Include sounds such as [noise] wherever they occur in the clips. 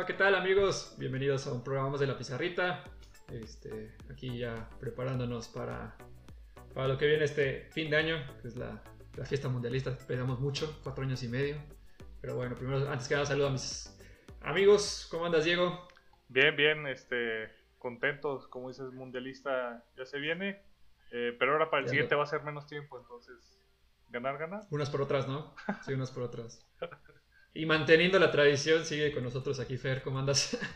Hola, ¿qué tal amigos? Bienvenidos a un programa más de La Pizarrita. Este, aquí ya preparándonos para, para lo que viene este fin de año, que es la, la fiesta mundialista. Esperamos mucho, cuatro años y medio. Pero bueno, primero, antes que nada, saludo a mis amigos. ¿Cómo andas, Diego? Bien, bien, este, contentos, como dices, mundialista ya se viene. Eh, pero ahora para el Ya siguiente lo- va a ser menos tiempo, entonces, ganar, ganar. Unas por otras, ¿no? Sí, unas por otras. [laughs] Y manteniendo la tradición, sigue con nosotros aquí, Fer. ¿Cómo andas? [laughs]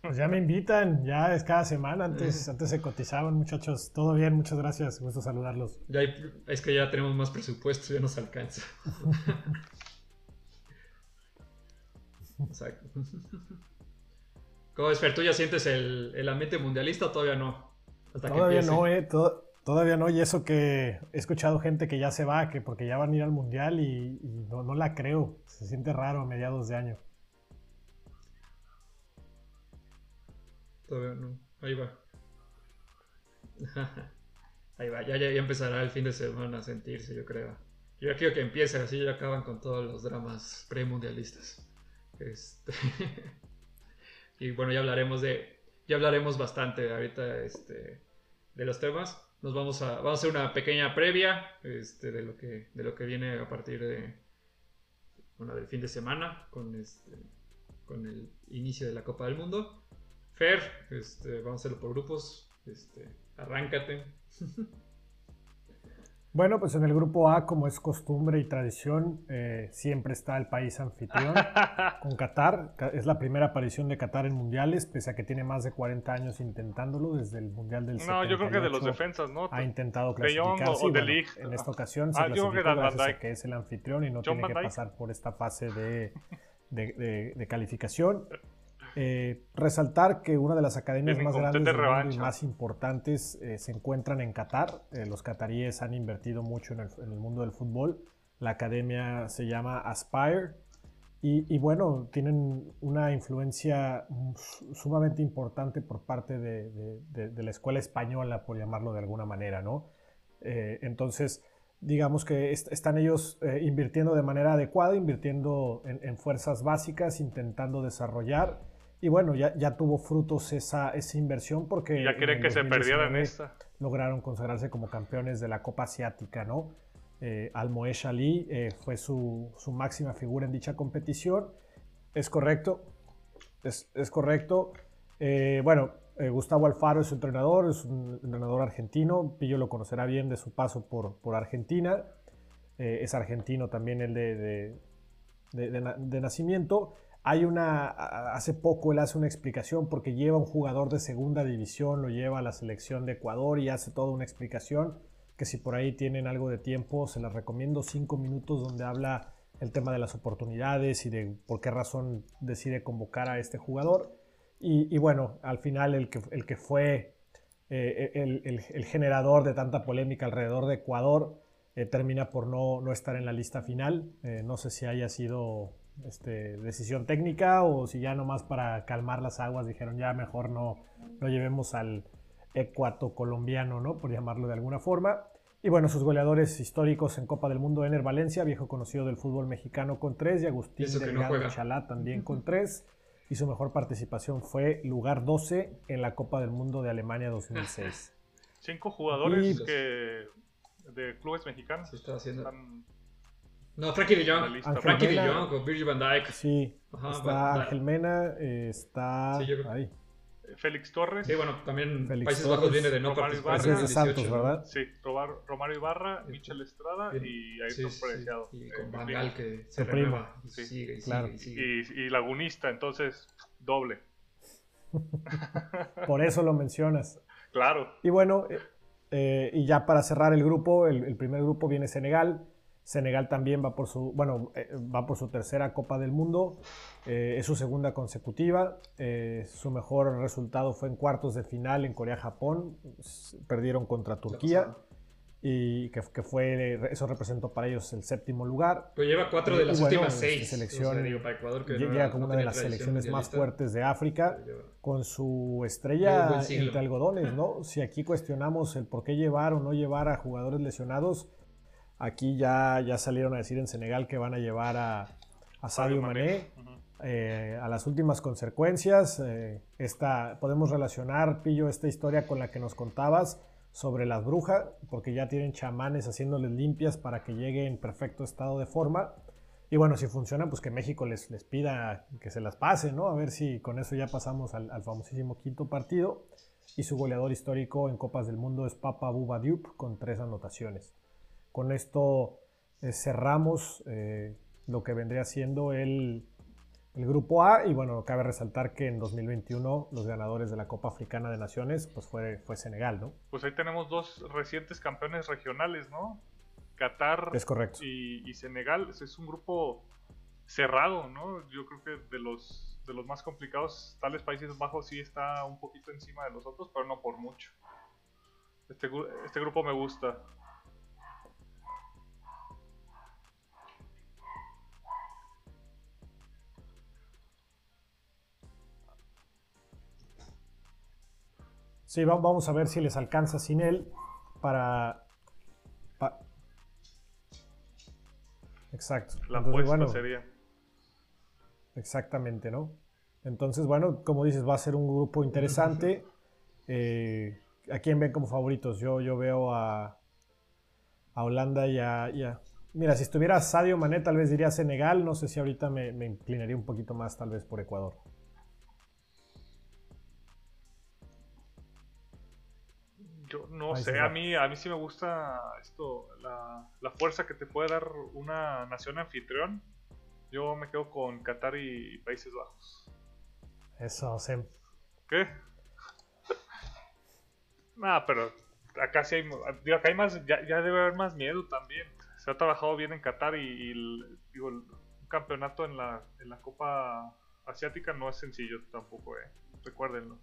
Pues ya me invitan, ya es cada semana, antes, antes se cotizaban muchos, todo bien, muchas gracias, gusto saludarlos. Ya hay- es que ya tenemos más presupuesto, ya nos alcanza. [laughs] Exacto. ¿Cómo es, Fer? ¿Tú ya sientes el, el ambiente mundialista o todavía no? Hasta Todavía no, eh, to- todavía no, y eso que he escuchado gente que ya se va, que porque ya van a ir al mundial y, no, no la creo, se siente raro a mediados de año. Todavía no. Ahí va. [laughs] Ahí va, ya, ya, ya empezará el fin de semana a sentirse, yo creo. Yo ya quiero que empiece, así ya acaban con todos los dramas premundialistas. Este... [laughs] y bueno, ya hablaremos de. Ya hablaremos bastante ahorita este, de los temas. Nos vamos a. Vamos a hacer una pequeña previa este, de, lo que, de lo que viene a partir de. Bueno, del fin de semana. Con este. Con el inicio de la Copa del Mundo. Fer, este, vamos a hacerlo por grupos. Este, arráncate. [laughs] Bueno, pues en el grupo A, como es costumbre y tradición, eh, siempre está el país anfitrión. [laughs] con Qatar. Es la primera aparición de Qatar en mundiales, pese a que tiene más de 40 años intentándolo desde el mundial del No, yo creo que de los 78 defensas, ¿no? Ha intentado De Jong clasificar. o- sí, o bueno, en esta ocasión se Ah, que clasificó Van gracias a que es el anfitrión y no John tiene que pasar por esta fase de, de- de- de calificación. Eh, resaltar que una de las academias más grandes del mundo y más importantes eh, se encuentran en Qatar. Eh, los cataríes han invertido mucho en el, en el mundo del fútbol. La academia se llama Aspire. Y, y bueno, tienen una influencia mm, su- sumamente importante por parte de, de- de- de la escuela española, por llamarlo de alguna manera, ¿no? Eh, entonces, digamos que est- están ellos eh, invirtiendo de manera adecuada, invirtiendo en, en fuerzas básicas, intentando desarrollar. Y bueno, ya, ya tuvo frutos esa, esa inversión porque... Y ya que se perdieran 2019 esta. lograron consagrarse como campeones de la Copa Asiática, ¿no? Eh, Almoesh Ali eh, fue su, su máxima figura en dicha competición. Es correcto, es, es correcto. Eh, bueno, eh, Gustavo Alfaro es su entrenador, es un entrenador argentino. Pillo lo conocerá bien de su paso por, por Argentina. Es argentino también el de, de, de nacimiento. Hay una, hace poco él hace una explicación porque lleva un jugador de segunda división, lo lleva a la selección de Ecuador y hace toda una explicación que si por ahí tienen algo de tiempo, se las recomiendo cinco minutos donde habla el tema de las oportunidades y de por qué razón decide convocar a este jugador. Y, bueno, al final el que, el que fue eh, el, el- el generador de tanta polémica alrededor de Ecuador eh, termina por no, no estar en la lista final. Eh, no sé si haya sido este, decisión técnica o si ya nomás para calmar las aguas dijeron ya mejor no, no llevemos al ecuato colombiano, ¿no? Por llamarlo de alguna forma. Y bueno, sus goleadores históricos en Copa del Mundo, Ener Valencia, viejo conocido del fútbol mexicano con tres, y Agustín no Delgado juega. Chalá también con tres. Y su mejor participación fue lugar 12 en la Copa del Mundo de Alemania 2006. [laughs] Cinco jugadores Y- que de clubes mexicanos Se está haciendo. están No, Frankie. Ángel Frankie. Jong con Virgil van Dijk. Sí, Ajá, está va- Ángel Mena, eh, está Sí, yo creo- ahí. Félix Torres, Sí, bueno, también Félix Países Torres, Bajos viene de no Romario participar. Ibarra. de 2018, Santos, ¿no? ¿verdad? sí, Romario Ibarra, Sí. Michel Estrada y Sí, Ayrton sí, Preciado. Y eh, con. Gaal que se renueva. y Sí. sigue y Claro. sigue y sigue. y, y Lagunista, entonces doble. Por eso lo mencionas. Claro, Y bueno, eh, eh, y ya para cerrar el grupo, el, el primer grupo viene Senegal. Senegal también va por su, bueno, eh, va por su tercera Copa del Mundo. Eh, es su segunda consecutiva. Eh, su mejor resultado fue en cuartos de final en Corea-Japón. Perdieron contra Turquía. Y que, que fue, eso representó para ellos el séptimo lugar. Pero lleva cuatro de las bueno, últimas seis. selección- O sea, digo, para Ecuador, que no Llega como no una de las selecciones más fuertes de África con su estrella entre algodones, ¿no? Si aquí cuestionamos el por qué llevar o no llevar a jugadores lesionados, aquí ya, ya salieron a decir en Senegal que van a llevar a, a Sadio Mané, eh, a las últimas consecuencias. Eh, esta, podemos relacionar, Pillo, esta historia con la que nos contabas sobre las brujas, porque ya tienen chamanes haciéndoles limpias para que llegue en perfecto estado de forma. Y bueno, si funciona, pues que México les, les pida que se las pase, ¿no? A ver si con eso ya pasamos al, famosísimo quinto partido. Y su goleador histórico en Copas del Mundo es Papa Buba Diop con tres anotaciones. Con esto eh, cerramos eh, lo que vendría siendo el, el, grupo A. Y bueno, cabe resaltar que en 2021 los ganadores de la Copa Africana de Naciones pues fue, fue Senegal, ¿no? Pues ahí tenemos dos recientes campeones regionales, ¿no? Qatar es correcto. Y, Senegal es un grupo cerrado, ¿no? Yo creo que de los, de los más complicados, tales Países Bajos sí está un poquito encima de los otros, pero no por mucho. Este, este grupo me gusta. Sí, vamos a ver si les alcanza sin él para Exacto. La apuesta sería. Exactamente, ¿no? Entonces, bueno, como dices, va a ser un grupo interesante. Eh, ¿A quién ven como favoritos? Yo, yo veo a, a Holanda y a, Mira, si estuviera Sadio Mané, tal vez diría Senegal. No sé si ahorita me, me inclinaría un poquito más, tal vez, por Ecuador. No sé, a mí, a mí sí me gusta esto, la, fuerza que te puede dar una nación anfitrión. Yo me quedo con Qatar y Países Bajos. Eso, Sem. ¿Qué? [laughs] Nah, pero acá sí hay, acá hay más, ya, debe haber más miedo también. Se ha trabajado bien en Qatar y, digo, un campeonato en la, en la Copa Asiática no es sencillo tampoco, eh. Recuérdenlo,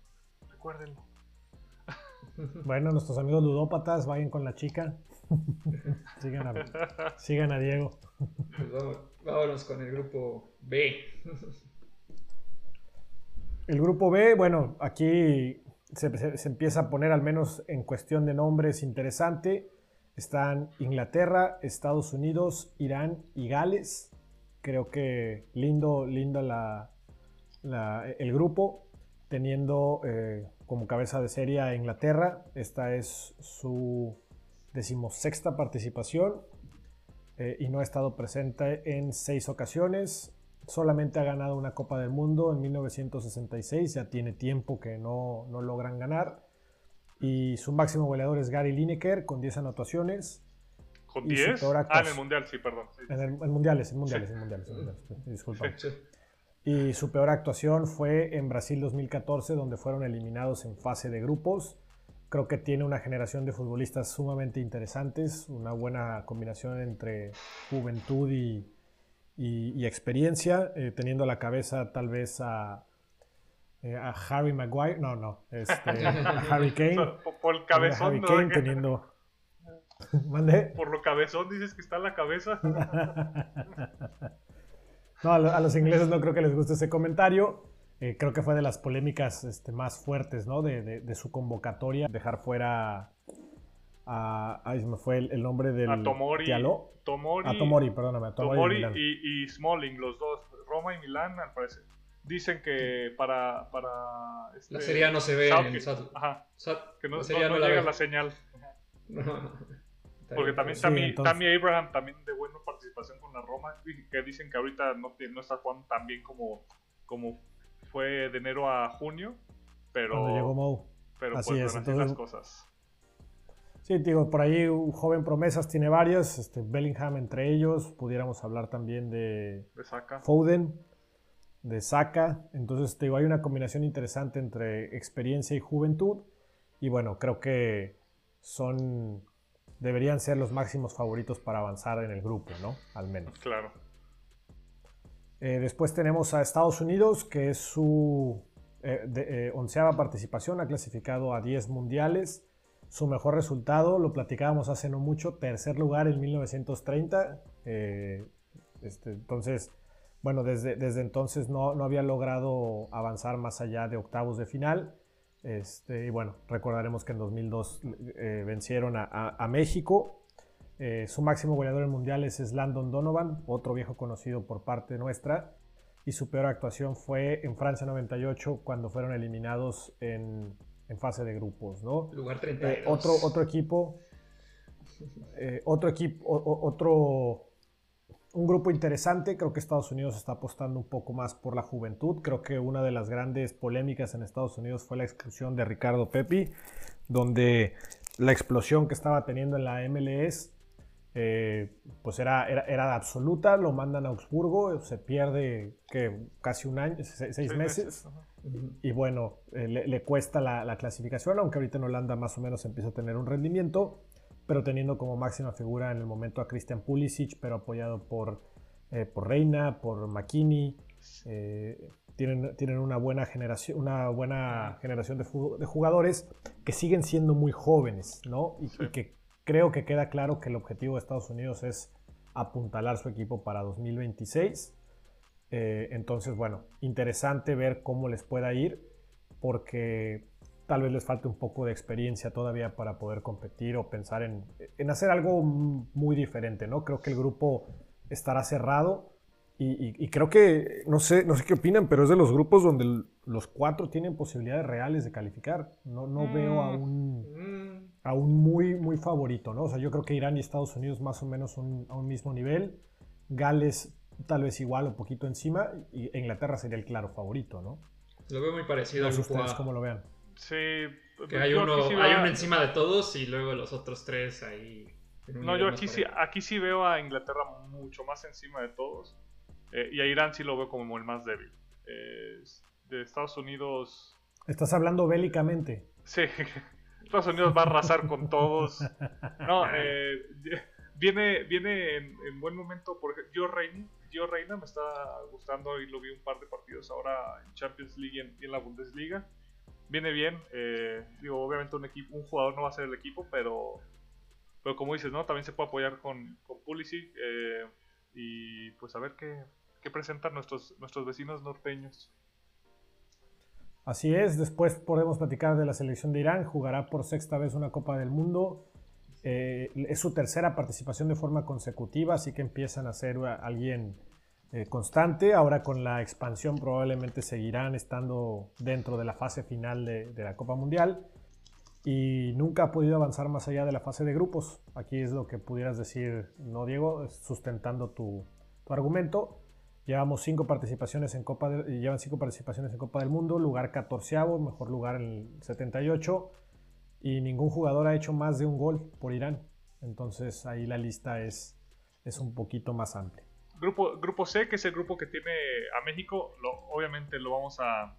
recuérdenlo. Bueno, nuestros amigos ludópatas, vayan con la chica. [laughs] sigan, a, sigan a Diego. Pues vámonos con el grupo B. El grupo B, bueno, aquí se, se, empieza a poner al menos en cuestión de nombres interesante. Están Inglaterra, Estados Unidos, Irán y Gales. Creo que lindo, lindo la, el grupo, teniendo eh, como cabeza de serie a Inglaterra. Esta es su decimosexta participación eh, y no ha estado presente en seis ocasiones. Solamente ha ganado una Copa del Mundo en 1966, ya tiene tiempo que no, no logran ganar. Y su máximo goleador es Gary Lineker con 10 anotaciones. ¿Con 10? Ah, en el Mundial, sí, perdón. En el, Mundiales, en Mundiales, en Mundiales, Disculpa. Y su peor actuación fue en Brasil 2014, donde fueron eliminados en fase de grupos. Creo que tiene una generación de futbolistas sumamente interesantes, una buena combinación entre juventud y, experiencia, eh, teniendo a la cabeza tal vez a, eh, a Harry Maguire, no, no, este, a Harry [laughs] Kane. Por el cabezón, Harry Kane teniendo... [laughs] Por lo cabezón dices que está en la cabeza. [laughs] No, a, los ingleses no creo que les guste ese comentario. Eh, creo que fue de las polémicas este, más fuertes ¿no? de, su convocatoria. Dejar fuera a. Ahí me fue el, nombre del. A Tomori. Tomori, a Tomori, perdóname. A Tomori, y, y, Smalling, los dos. Roma y Milán, al parecer. Dicen que para. para este, la serie no se ve en el Ajá. que no, no, llega la, señal. Porque también Tammy, Abraham, también de buena participación con la Roma, que dicen que ahorita no, no está jugando tan bien como, como fue de enero a junio, pero... Cuando llegó Mou. Pero así pues, es, entonces, las cosas. Sí, digo, por ahí un joven promesas tiene varias, este, Bellingham entre ellos, pudiéramos hablar también de, de Saka. Foden, de Saka, entonces digo, hay una combinación interesante entre experiencia y juventud, y bueno, creo que son deberían ser los máximos favoritos para avanzar en el grupo, ¿no? Al menos. Claro. Eh, después tenemos a Estados Unidos, que es su eh, eh, onceava participación, ha clasificado a 10 mundiales. Su mejor resultado, lo platicábamos hace no mucho, tercer lugar en 1930. Este, entonces, bueno, desde, desde entonces no, no había logrado avanzar más allá de octavos de final. Este, y bueno, recordaremos que en 2002 eh, vencieron a, México. Eh, su máximo goleador en mundiales es Landon Donovan, otro viejo conocido por parte nuestra. Y su peor actuación fue en Francia 98, cuando fueron eliminados en, en fase de grupos, ¿no? Lugar 32. Eh, otro, otro equipo, otro equipo, o- otro, un grupo interesante. Creo que Estados Unidos está apostando un poco más por la juventud. Creo que una de las grandes polémicas en Estados Unidos fue la exclusión de Ricardo Pepi, donde la explosión que estaba teniendo en la MLS eh, pues era, era, era absoluta. Lo mandan a Augsburgo, se pierde que casi un año, se- seis, meses. Y bueno, eh, le, le cuesta la, la clasificación, aunque ahorita en Holanda más o menos empieza a tener un rendimiento, pero teniendo como máxima figura en el momento a Christian Pulisic, pero apoyado por, eh, por Reina, por McKinney. eh, tienen, tienen una buena generación, una buena generación de, jugadores que siguen siendo muy jóvenes, ¿no? Y, Sí. y que creo que queda claro que el objetivo de Estados Unidos es apuntalar su equipo para 2026. Eh, entonces, bueno, interesante ver cómo les pueda ir, porque tal vez les falte un poco de experiencia todavía para poder competir o pensar en, en hacer algo muy diferente, ¿no? Creo que el grupo estará cerrado y, y- y creo que, no sé, no sé qué opinan, pero es de los grupos donde los cuatro tienen posibilidades reales de calificar. No, no veo a un Mm, a un muy, muy favorito, ¿no? O sea, yo creo que Irán y Estados Unidos más o menos un- a un mismo nivel. Gales tal vez igual o poquito encima. Y Inglaterra sería el claro favorito, ¿no? Lo veo muy parecido No al sé grupo ustedes A, cómo lo vean. Sí. Que hay yo uno, sí hay uno encima de todos y luego los otros tres ahí. No, yo aquí sí, aquí sí veo a Inglaterra mucho más encima de todos. Eh, y a Irán sí lo veo como el más débil. Eh, de Estados Unidos. Estás hablando bélicamente. Sí, [laughs] Estados Unidos va a arrasar con todos. No, [laughs] eh, viene, viene en, en buen momento. Por ejemplo, Gio Reina, Gio Reina me está gustando y lo vi un par de partidos ahora en Champions League y en, y en la Bundesliga. Viene bien. eh, digo, obviamente un equipo, un jugador no va a ser el equipo, pero, pero como dices, ¿no? También se puede apoyar con, con Pulisic eh, y pues a ver qué, qué presentan nuestros, nuestros vecinos norteños. Así es, después podemos platicar de la selección de Irán, jugará por sexta vez una Copa del Mundo, Eh, es su tercera participación de forma consecutiva, así que empiezan a ser alguien eh, constante, ahora con la expansión probablemente seguirán estando dentro de la fase final de, la Copa Mundial y nunca ha podido avanzar más allá de la fase de grupos, aquí es lo que pudieras decir, ¿no Diego? Sustentando tu, argumento. Llevamos cinco participaciones en Copa llevan cinco participaciones en Copa del Mundo, lugar 14 mejor lugar en el 78 y ningún jugador ha hecho más de un gol por Irán. Entonces ahí la lista es, es un poquito más amplia. Grupo, grupo C, que es el grupo que tiene a México, lo, obviamente lo vamos a,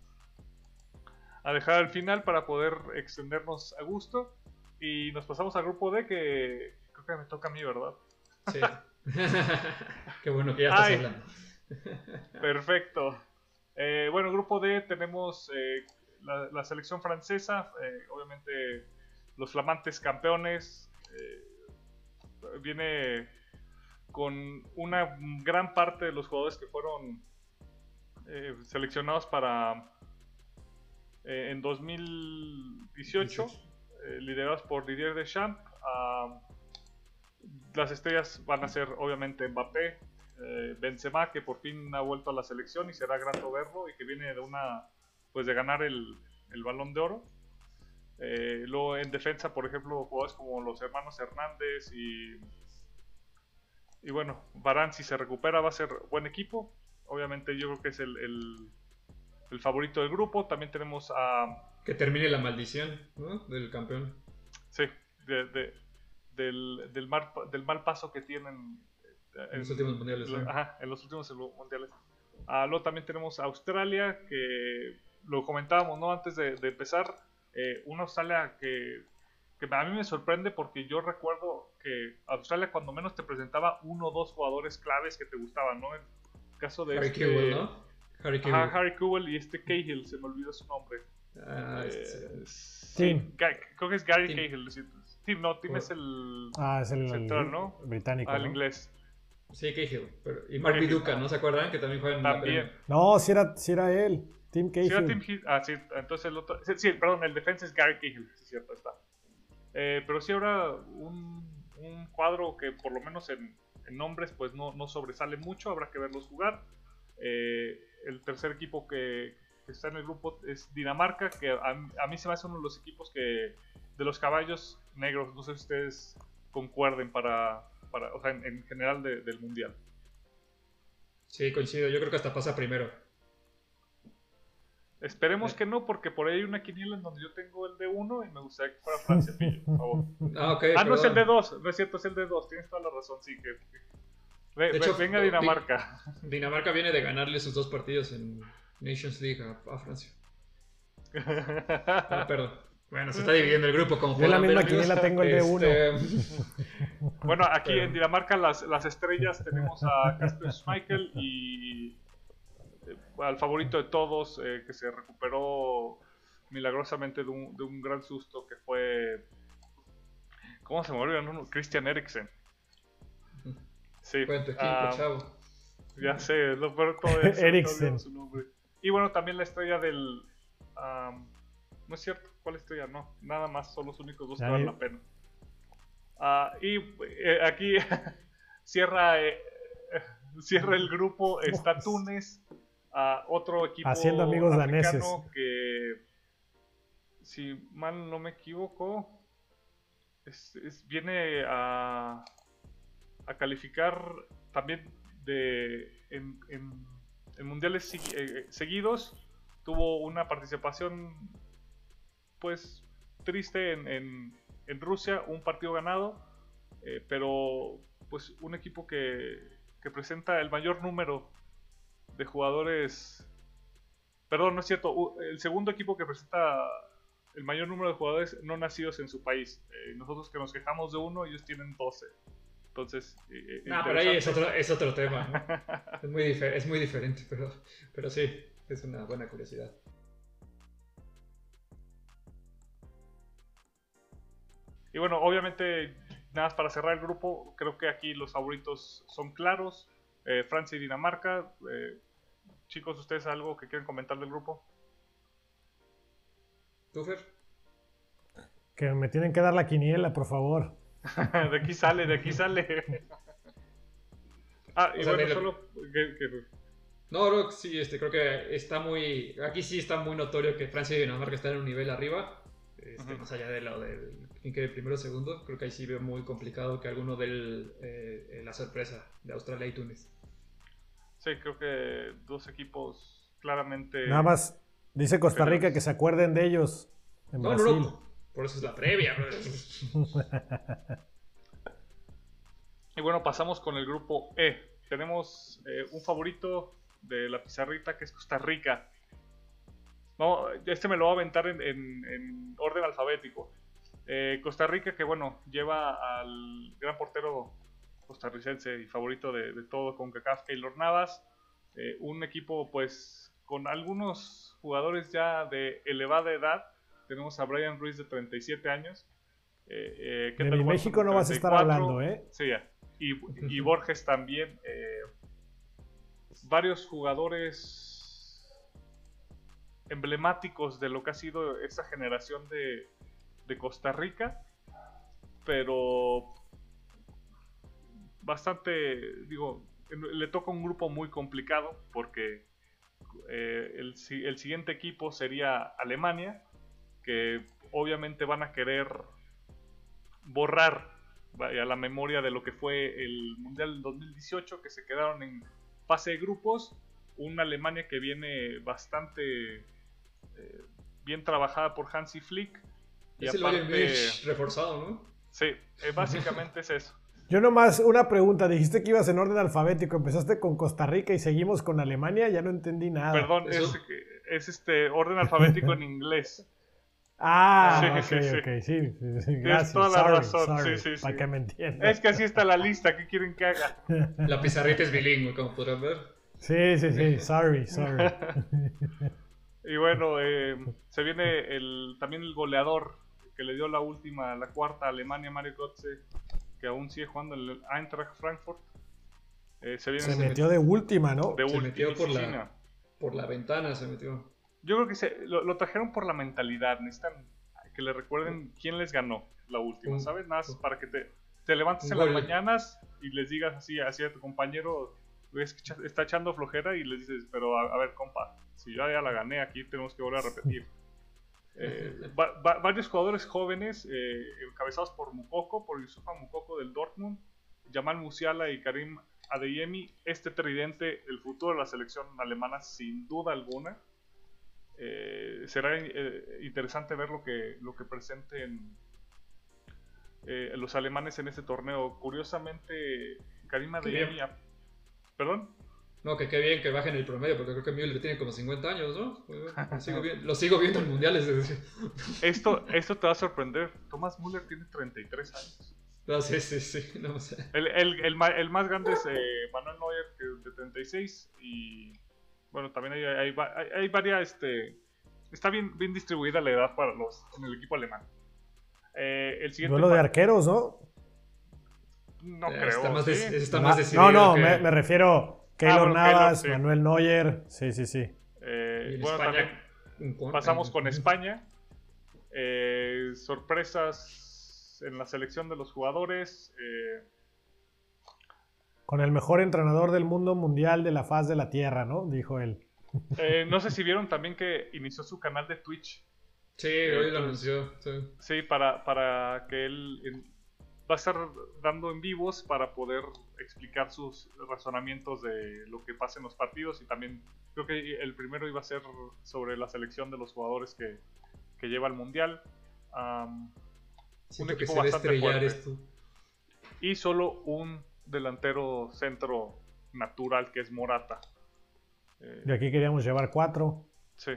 a dejar al final para poder extendernos a gusto. Y nos pasamos al grupo D, que creo que me toca a mí, ¿verdad? Sí. [laughs] Qué bueno que ya estás Ay. hablando. Perfecto. Eh, bueno, grupo D tenemos eh, la, la selección francesa, eh, obviamente los flamantes campeones. viene con una gran parte de los jugadores que fueron eh, seleccionados para eh, en 2018, eh, liderados por Didier Deschamps. Ah, las estrellas van a ser obviamente Mbappé, Benzema que por fin ha vuelto a la selección y será grato verlo y que viene de una pues de ganar el, el balón de oro luego en defensa por ejemplo jugadores como los hermanos Hernández y y bueno Varane si se recupera va a ser buen equipo obviamente yo creo que es el, el, el favorito del grupo también tenemos a Que termine la maldición ¿no? del campeón. sí de- de- del, del, mal, del mal paso que tienen eh, En los últimos mundiales, ¿no? Ajá, en los últimos mundiales. Ah, luego también tenemos a Australia, que lo comentábamos ¿no? antes de, de empezar. eh, una Australia que, que a mí me sorprende porque yo recuerdo que Australia cuando menos te presentaba uno o dos jugadores claves que te gustaban, ¿no? En el caso de Harry este, Kewell, ¿no? Harry Kewell. Ajá, Harry Kewell y este Cahill, se me olvidó su nombre. Ah, Eh, este- sí, Tim. Creo que es Gary Tim. Cahill. Tim, no, Tim Oh. es el, Ah, es el, Central, ¿no? británico. al ¿no? inglés. Sí, Cahill. Pero, y Mark. Viduka, ¿no se acuerdan? Que también juega en la También. No, si era, sí era él, Tim Cahill. Sí, era Tim Hill- Ah, sí, entonces el otro. Sí, sí, perdón, el defensa es Gary Cahill, sí, cierto, está. Eh, pero sí, ahora un, un cuadro que por lo menos en, nombres pues no, no, sobresale mucho, habrá que verlos jugar. Eh, el tercer equipo que, está en el grupo es Dinamarca, que a, mí se me hace uno de los equipos que de los caballos negros, no sé si ustedes concuerden para, para o sea, en, general del mundial. Sí, coincido, yo creo que hasta pasa primero. Esperemos que no, porque por ahí hay una quiniela en donde yo tengo el de 1 y me gustaría que fuera [laughs] Francia, por favor. Ah, okay, ah no es el de 2, no es cierto, es el de 2, tienes toda la razón, sí, que... de hecho, venga Dinamarca. [laughs] Dinamarca viene de ganarle sus dos partidos en Nations League a, Francia. Ah, perdón. Bueno, se está dividiendo el grupo como Yo la misma quiniela tengo el de 1. Este, bueno, aquí en Dinamarca las, las estrellas tenemos a Casper Schmeichel y al favorito de todos, eh, que se recuperó milagrosamente de un, de un, gran susto, que fue... ¿Cómo se murió? No, Christian Eriksen. [laughs] Sí. Ah, chavo. Ya sé, lo peor todo [laughs] eso. Eriksen. Y bueno, también la estrella del... no es cierto, ¿cuál estrella? No, nada más, son los únicos dos que valen la pena. Ah, y eh, aquí [laughs] cierra, cierra el grupo, está Túnez, a otro equipo haciendo amigos daneses. que si mal no me equivoco viene a, a calificar también de en, mundiales eh, seguidos. Tuvo una participación pues triste en, en, Rusia un partido ganado eh, pero pues un equipo que, que presenta el mayor número de jugadores. Perdón, no es cierto. El segundo equipo que presenta el mayor número de jugadores no nacidos en su país. Eh, nosotros que nos quejamos de uno, ellos tienen 12. Entonces. Eh, eh pero ahí es otro, es otro tema. es, muy es muy diferente, pero, pero sí, es una buena curiosidad. Y bueno, obviamente, nada más para cerrar el grupo, creo que aquí los favoritos son claros. Eh, Francia y Dinamarca. Eh, chicos, ¿ustedes algo que quieren comentar del grupo? ¿Tufer? Que me tienen que dar la quiniela, por favor. [laughs] de aquí sale, de aquí sale. [laughs] ah, y bueno, solo... No, no, sí, este, creo que está muy... Aquí sí está muy notorio que Francia y Dinamarca están en un nivel arriba. Este, más allá de lo del quede primero o segundo, creo que ahí sí veo muy complicado que alguno dé eh, la sorpresa de Australia y Túnez. Sí, creo que dos equipos claramente. Nada más, dice Costa Rica que se acuerden de ellos en no, Brasil. No, Por eso es la previa. [laughs] y bueno, pasamos con el grupo E. Tenemos eh, un favorito de la pizarrita que es Costa Rica. No, este me lo voy a aventar en, orden alfabético. Eh, Costa Rica, que bueno, lleva al gran portero costarricense y favorito de, todo con CACAF, Keylor Navas. Eh, un equipo pues con algunos jugadores ya de elevada edad. Tenemos a Brian Ruiz de 37 años. Eh, eh de México no vas a estar hablando, ¿eh? Sí, ya. Y, y Borges también. Varios jugadores emblemáticos de lo que ha sido esa generación de, de Costa Rica. Pero bastante, digo, le toca un grupo muy complicado porque eh, el, el, siguiente equipo sería Alemania, que obviamente van a querer borrar vaya, la memoria de lo que fue el Mundial 2018, que se quedaron en fase de grupos, una Alemania que viene bastante eh, bien trabajada por Hansi Flick. Y es el reforzado, ¿no? Sí, eh, básicamente es eso. Yo nomás, una pregunta, dijiste que ibas en orden alfabético, empezaste con Costa Rica y seguimos con Alemania, ya no entendí nada. Perdón, es, este orden alfabético en inglés. [laughs] Ah, sí, ok, ok, sí, sí, gracias. toda la razón, sí, sí, Para que me entiendan. Es que así está la lista, ¿qué quieren que haga? [laughs] La pizarrita es bilingüe, como podrán ver. Sí, sí, sí, sorry, sorry. [laughs] y bueno, eh, se viene el, también el goleador que le dio la última, la cuarta a Alemania, Mario Götze, que aún sigue jugando en el Eintracht Frankfurt. Eh, se, metió de última, ¿no? se metió por la, por la ventana, se metió. Yo creo que se, lo, trajeron por la mentalidad. Necesitan que le recuerden quién les ganó la última, ¿sabes? Nada más para que te. te levantas Un en las mañanas y les digas así, así a tu compañero, ves que está echando flojera y les dices, pero a, a ver, compa, si yo ya la gané aquí, tenemos que volver a repetir. Eh, va- va- varios jugadores jóvenes, eh, encabezados por Mukoko, por Yusufa Mukoko del Dortmund, Jamal Musiala y Karim Adeyemi, este tridente, el futuro de la selección alemana sin duda alguna. Eh, será interesante ver lo que, lo que presenten los alemanes en este torneo. Curiosamente, Karim Adeyemi... bien. a- ¿Perdón? No, que qué bien que bajen el promedio, porque creo que Müller tiene como 50 años, ¿no? [laughs] Lo sigo, viendo, lo sigo viendo en mundiales. es decir. Esto, esto te va a sorprender. Thomas Müller tiene 33 años. No, sí, sí, sí. No sé. El, el, el, más grande es eh, Manuel Neuer, que es de 36. Y bueno, también hay, hay, va- hay- hay varias. Este, está bien, bien distribuida la edad para los en el equipo alemán. Eh, el siguiente. Duelo de arqueros, ¿no? No Eh, creo. Está más, de- ¿sí? está Na- más decidido. no, no, que- me, me refiero Keylor bueno, Navas, Keylor, sí. Manuel Neuer. Sí, sí, sí. Eh, bueno, España, también pasamos con España. Eh, sorpresas en la selección de los jugadores. eh, Con el mejor entrenador del mundo mundial de la faz de la Tierra, ¿no? Dijo él. eh, no sé si vieron también que inició su canal de Twitch. Sí, hoy lo anunció. sí. Sí, para, para que él va a estar dando en vivos para poder explicar sus razonamientos de lo que pasa en los partidos y también creo que el primero iba a ser sobre la selección de los jugadores que, que lleva al mundial. Siento que equipo se a bastante fuerte. esto. y solo un delantero centro natural que es Morata. Eh, De aquí queríamos llevar cuatro. sí.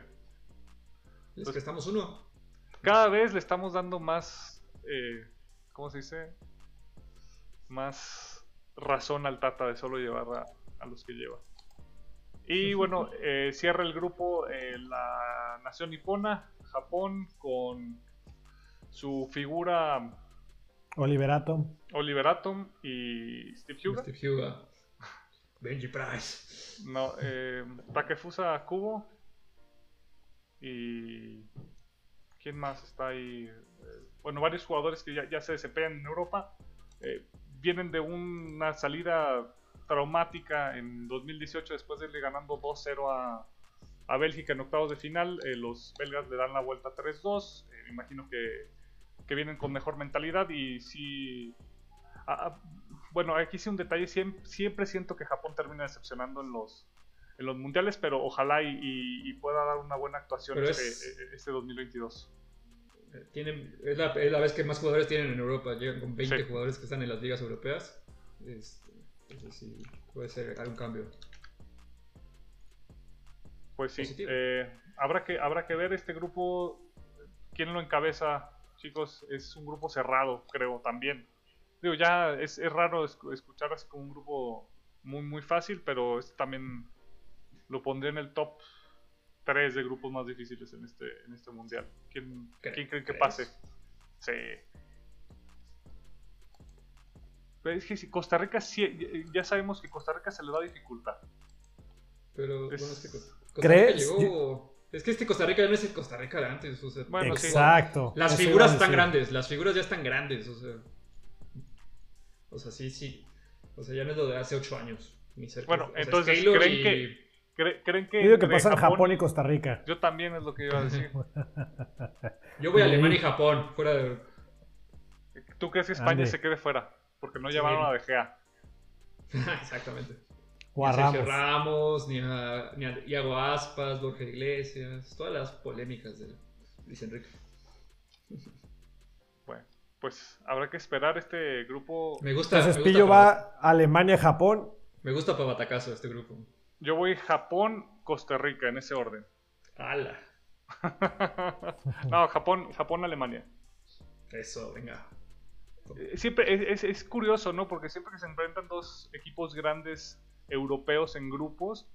Es que estamos uno. cada vez le estamos dando más, eh, ¿cómo se dice? Más razón al Tata de solo llevar a, a los que lleva. Y bueno, eh, cierra el grupo eh, la nación nipona, Japón, con su figura Oliverato. Oliver Atom y Steve Huga. Steve Huga. Benji Price. No, eh, Takefusa Kubo. Y. ¿Quién más está ahí? Bueno, varios jugadores que ya, ya se desempeñan en Europa. eh, vienen de una salida traumática en 2018 después de irle ganando 2-0 a, a Bélgica en octavos de final. Eh, los belgas le dan la vuelta 3-2. Eh, me imagino que, que vienen con mejor mentalidad y sí. ah, bueno, aquí sí un detalle. Siempre, siempre siento que Japón termina decepcionando en los, en los mundiales, pero ojalá y, y- y pueda dar una buena actuación este, es- este 2022. Tienen, es, la, es la vez que más jugadores tienen en Europa. Llegan con 20 Sí. jugadores que están en las ligas europeas. Este, entonces sí, puede ser algún cambio. Pues sí, eh, habrá, que, habrá que ver este grupo, quién lo encabeza, chicos, es un grupo cerrado, creo, también. Digo, ya es, es raro esc- escuchar así como un grupo muy, muy fácil, pero este también lo pondré en el top 3 de grupos más difíciles en este, en este mundial. ¿Quién, ¿Cre- ¿quién creen que crees? pase? Sí. Pero es que si Costa Rica, sí, ya sabemos que Costa Rica se le da dificultad. Pero Es- bueno, es que Costa Rica ¿Crees? llegó. Es que este Costa Rica ya no es el Costa Rica de antes. o sea, Bueno, sí. Exacto. Las Eso figuras a están grandes, las figuras ya están grandes, o sea. O sea, sí, sí. O sea, ya no es lo de hace 8 años. Ni cerca. Bueno, O sea, es entonces, ¿creen y- que- ¿Cre- ¿Creen que Yo digo que pasa en Japón y Costa Rica. Yo también es lo que iba a decir. [laughs] Yo voy a. Alemania y Japón, fuera de. ¿Tú crees que España Ande. se quede fuera? Porque no Sí. llevaron a De Gea. [laughs] Exactamente. O a ni a Sergio Ramos. Ramos, ni a, ni a Iago Aspas, Borja Iglesias, todas las polémicas de Luis Enrique. [laughs] Bueno, pues habrá que esperar este grupo. Me gusta. Entonces me gusta Pillo para- va a Alemania, Japón. Me gusta para batacazo este grupo. Yo voy Japón, Costa Rica, en ese orden. ¡Hala! [laughs] no, Japón, Japón, Alemania. Eso, venga. Eh, Siempre es, es- es curioso, ¿no? Porque siempre que se enfrentan dos equipos grandes europeos en grupos,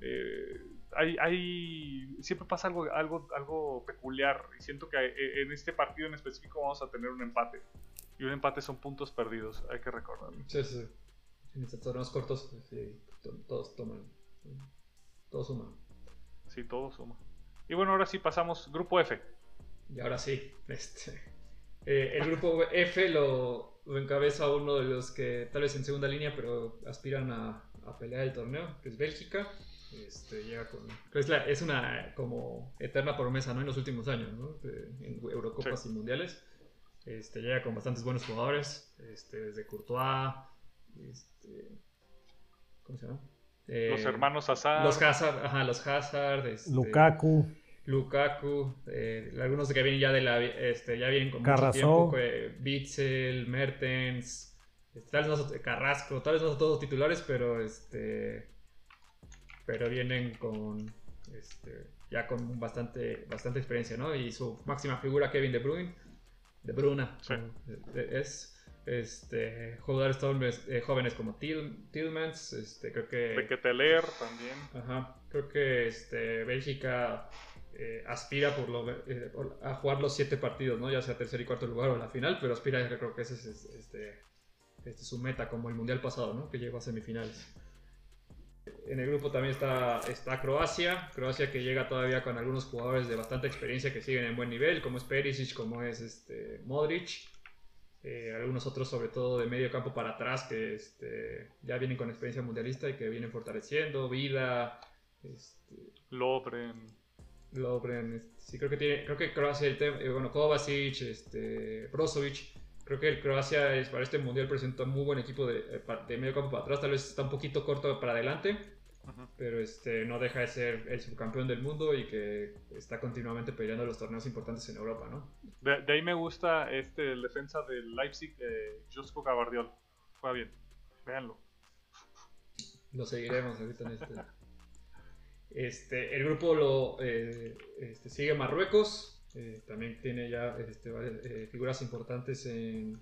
eh, hay, hay- siempre pasa algo, algo, algo peculiar. Y siento que eh, en este partido en específico vamos a tener un empate. Y un empate son puntos perdidos, hay que recordarlo. Sí, sí. En estos torneos cortos, sí, to- todos toman. Todos suman. Sí, todo suma. Y bueno, ahora sí pasamos grupo F. Y ahora sí, este. Eh, el grupo F lo, lo, encabeza uno de los que tal vez en segunda línea, pero aspiran a, a pelear el torneo, que es Bélgica. Este, llega con, es, la, es, una como eterna promesa ¿no? en los últimos años, ¿no? en Eurocopas sí. y Mundiales. Este, llega con bastantes buenos jugadores, este, desde Courtois, este, ¿cómo se llama? Eh, los hermanos Hazard. Los Hazard, ajá, los Hazard. Este, Lukaku. Lukaku, eh, algunos que vienen ya de la, este, ya vienen con Carrasco. mucho tiempo, eh, Bitzel, Mertens, este, tal vez no, Carrasco, tal vez no son todos titulares, pero este, pero vienen con, este, ya con bastante, bastante experiencia, ¿no? Y su máxima figura Kevin De Bruyne, De Bruna, Sí. es, este, jugadores jóvenes, eh, jóvenes como Till, Tillmans, este, creo que, Bequeteler también. ajá, creo que este, Bélgica eh, aspira por lo, eh, por- a jugar los siete partidos, ¿no? Ya sea tercer y cuarto lugar o la final, pero aspira, creo que ese es este, este, su meta, como el mundial pasado, ¿no? Que llegó a semifinales. En el grupo también está, está Croacia, Croacia que llega todavía con algunos jugadores de bastante experiencia que siguen en buen nivel, como es Perisic, como es este, Modric, eh, algunos otros sobre todo de medio campo para atrás que este, ya vienen con experiencia mundialista y que vienen fortaleciendo, Vida, este, Lobren. Lovren, este, sí creo que tiene, creo que Croacia, el eh, bueno, Kovacic, este, Brozovic, creo que el Croacia es, para este mundial presenta un muy buen equipo de, eh, de medio campo para atrás, tal vez está un poquito corto para adelante, Pero este, no deja de ser el subcampeón del mundo y que está continuamente peleando los torneos importantes en Europa, ¿no? De, de ahí me gusta este, el defensa del Leipzig, eh, Josko Gavardiol. Juega bien. Véanlo. Lo seguiremos ahorita en este. Este, el grupo lo eh, este, sigue Marruecos. eh, también tiene ya este, varias, eh, figuras importantes en,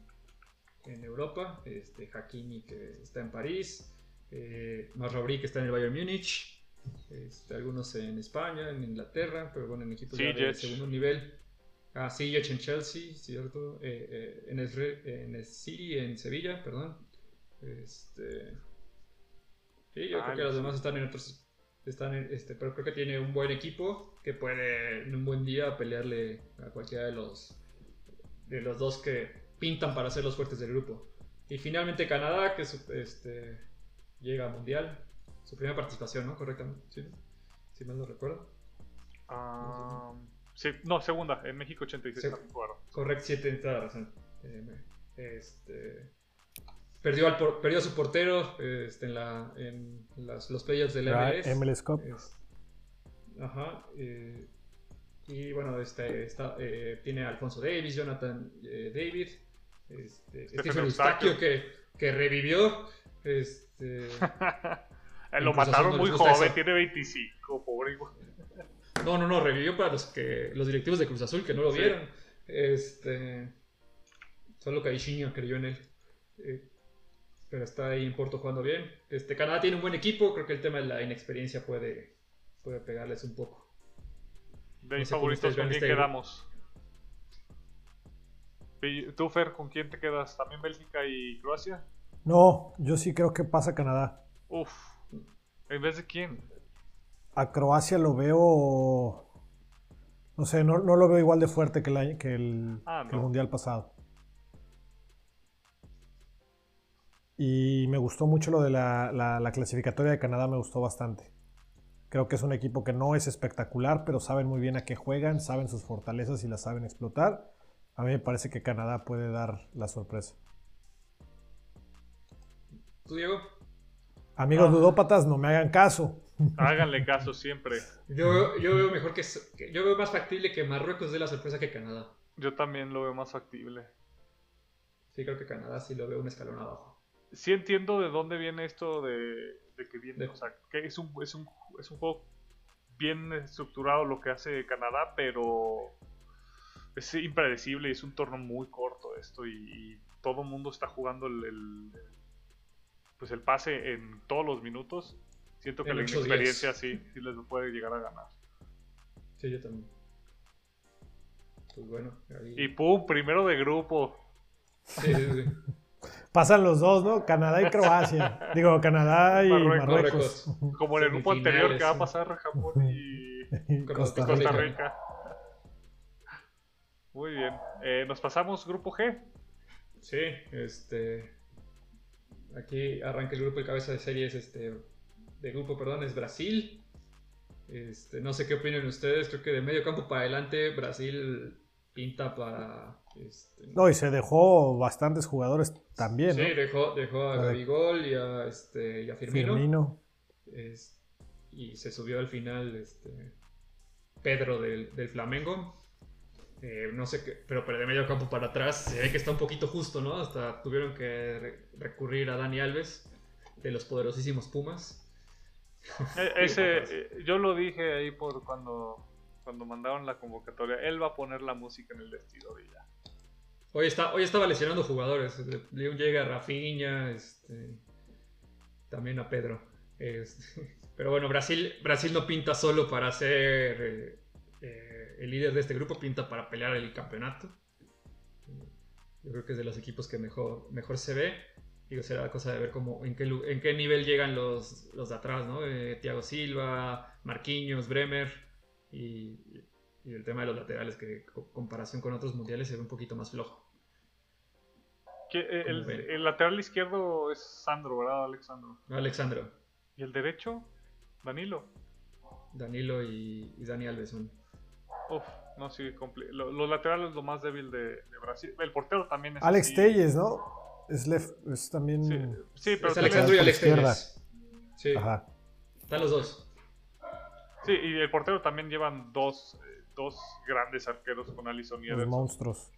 en Europa. Este, Hakimi que está en París. Eh, Marrabri que está en el Bayern Múnich. este, algunos en España, en Inglaterra, pero bueno, en equipos ya de segundo nivel. Ah, Ziyech en Chelsea, cierto. Eh, eh, en, el, en el City, en Sevilla, perdón. Este, Sí, yo Ah, creo que los sí. demás están en otros. Están en, este, pero creo que tiene un buen equipo que puede en un buen día pelearle a cualquiera de los de los dos que pintan para ser los fuertes del grupo. Y finalmente Canadá, que su- este, llega a Mundial. Su primera participación, ¿no? Correctamente. Sí, si mal no recuerdo. Ah, sí, no, segunda. En México 86 Sí. también jugaron. Correcto, sí, tienes toda la razón. Me- este, perdió, al por- perdió a su portero este, en, la, en las- los playoffs del Ah, MLS. MLS Cup. Es- ajá. eh, y bueno, este, está, eh, tiene a Alfonso Davis, Jonathan eh, David, este, Stephen. Eustaquio que, que revivió. Este, Eh, [laughs] lo mataron muy joven, eso. tiene 25, pobre no, no, no, revivió para los que los directivos de Cruz Azul que no lo Sí. vieron. Este, solo Caixinha creyó en él. Eh, pero está ahí en Porto jugando bien. Este, Canadá tiene un buen equipo, creo que el tema de la inexperiencia puede, puede pegarles un poco. De No sé favoritos, ¿con quién este grupo. quedamos? ¿Tú, Fer, con quién te quedas? ¿También Bélgica y Croacia? No, yo sí creo que pasa Canadá. Uf. ¿En vez de quién? A Croacia lo veo. No sé, no, no lo veo igual de fuerte que el, que el, Ah, que el no. mundial pasado. Y me gustó mucho lo de la, la- la clasificatoria de Canadá, me gustó bastante. Creo que es un equipo que no es espectacular, pero saben muy bien a qué juegan, saben sus fortalezas y las saben explotar. A mí me parece que Canadá puede dar la sorpresa. ¿Tú, Diego? Amigos Ah. ludópatas, no me hagan caso. Háganle caso siempre. Yo, yo veo mejor que, que- yo veo más factible que Marruecos dé la sorpresa que Canadá. Yo también lo veo más factible. Sí, creo que Canadá sí lo veo un escalón abajo. Sí entiendo de dónde viene esto de, de que viene, De- o sea, que es un, es, un, es un juego bien estructurado lo que hace Canadá, pero es impredecible y es un torneo muy corto esto y, y todo el mundo está jugando el, el- pues el pase en todos los minutos. Siento que En la inexperiencia sí, sí les puede llegar a ganar. Sí, yo también. Pues bueno, ahí... Y pum, primero de grupo. Sí, sí, sí. [laughs] Pasan los dos, ¿no? Canadá y Croacia. [laughs] Digo, Canadá y Marruecos. Marruecos. Como en el grupo anterior que va a pasar Japón y Y [laughs] Costa Costa Costa Rica. Rica. Muy bien. Eh, Nos pasamos grupo G. Sí, este. Aquí arranca el grupo, el cabeza de series, este. De grupo, perdón, es Brasil. Este, no sé qué opinan ustedes, creo que de medio campo para adelante Brasil pinta para... Este, No, y se dejó bastantes jugadores también, sí, ¿no? dejó, dejó a. Gabigol y a, este, y a Firmino. Firmino. Es- y se subió al final este, Pedro del, del Flamengo. Eh, no sé qué, pero, pero de medio campo para atrás se ve que está un poquito justo, ¿no? Hasta tuvieron que recurrir a Dani Alves de los poderosísimos Pumas. Eh, [laughs] Ese, eh, yo lo dije ahí por cuando, cuando mandaron la convocatoria. Él va a poner la música en el vestidor y ya. Hoy, está, hoy estaba lesionando jugadores. León llega a Rafinha, este, también a Pedro. Este, [laughs] pero bueno, Brasil, Brasil no pinta solo para ser eh, eh, el líder de este grupo, pinta para pelear el campeonato. Yo creo que es de los equipos que mejor, mejor se ve. Digo, será cosa de ver cómo, en, qué, en qué nivel llegan los, los de atrás, ¿no? Eh, Thiago Silva, Marquinhos, Bremer y, y el tema de los laterales, que en comparación con otros mundiales se ve un poquito más flojo. Que, eh, el, lateral izquierdo es Sandro, ¿verdad, Alexandro? Alexandro, ¿Y el derecho? Danilo. Danilo y, y Dani Alves son. Uf, no, sí, lo- los laterales es lo más débil de, de Brasil. El portero también es Alex. Telles, ¿no? Es, lef- es también... Sí, sí, pero es Alexandro y Alex. Telles. Sí, Ajá. están los dos. sí, y el portero también llevan dos, eh, dos grandes arqueros con Alisson y Los monstruos.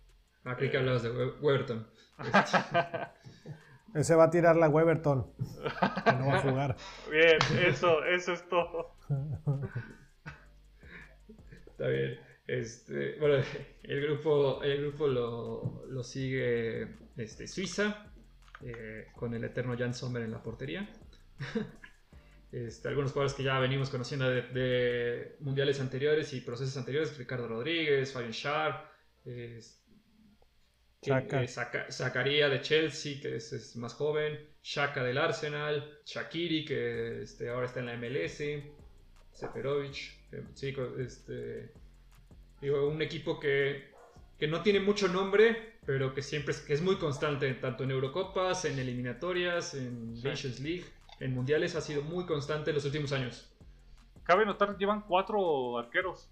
Ah, creí que hablabas de We- Weberton. [laughs] Ese va a tirar la Weberton. Que no va a jugar. [laughs] Bien, eso, eso es todo. Está bien. Este, bueno, [laughs] el grupo, el grupo lo, lo sigue este, Suiza, eh, con el eterno Jan Sommer en la portería. [laughs] Este, algunos jugadores que ya venimos conociendo de, de mundiales anteriores y procesos anteriores, Ricardo Rodríguez, Fabian Xhaka. eh, Zakaria de Chelsea, que es, es más joven, Shaka del Arsenal, Shakiri, que este, ahora está en la MLS, Seferovic, que, sí, este, digo, un equipo que, que no tiene mucho nombre, pero que siempre es, que es muy constante, tanto en Eurocopas, en eliminatorias, en Sí. Nations League, en mundiales, ha sido muy constante en los últimos años. Cabe notar, llevan cuatro arqueros.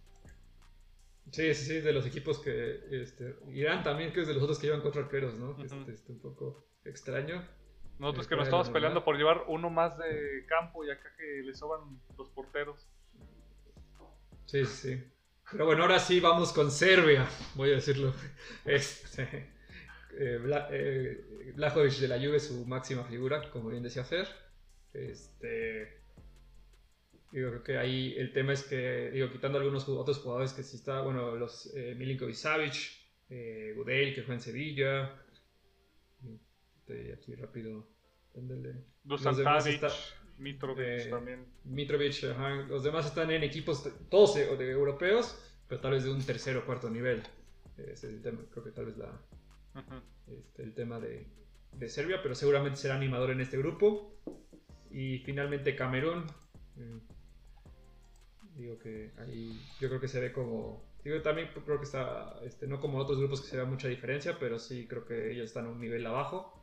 Sí, sí, sí, de los equipos que. Este, Irán también, que es de los otros que llevan cuatro arqueros, ¿no? Ujú. Este, este, un poco extraño. Nosotros Eh, que nos estamos peleando por llevar uno más de campo y acá que le sobran los porteros. Sí, sí. Pero bueno, ahora sí vamos con Serbia, voy a decirlo. Este, eh, Bla- eh, Blajovic de la Juve, su máxima figura, como bien decía Fer. Este, digo, creo que ahí el tema es que, digo, quitando algunos otros jugadores que sí está, bueno, los eh, Milinkovic Savic, eh, Gudel, que fue en Sevilla. Este, aquí rápido. Los demás Tadic, está- Mitrovic eh, también. Mitrovic, ajá, los demás están en equipos, todos de, de europeos, pero tal vez de un tercer o cuarto nivel. Ese es el tema, creo que tal vez la, este, el tema de, de Serbia, pero seguramente será animador en este grupo. Y finalmente Camerún. eh, digo que ahí yo creo que se ve como... Digo, también creo que está, este, no como otros grupos que se vea mucha diferencia, pero sí creo que ellos están a un nivel abajo.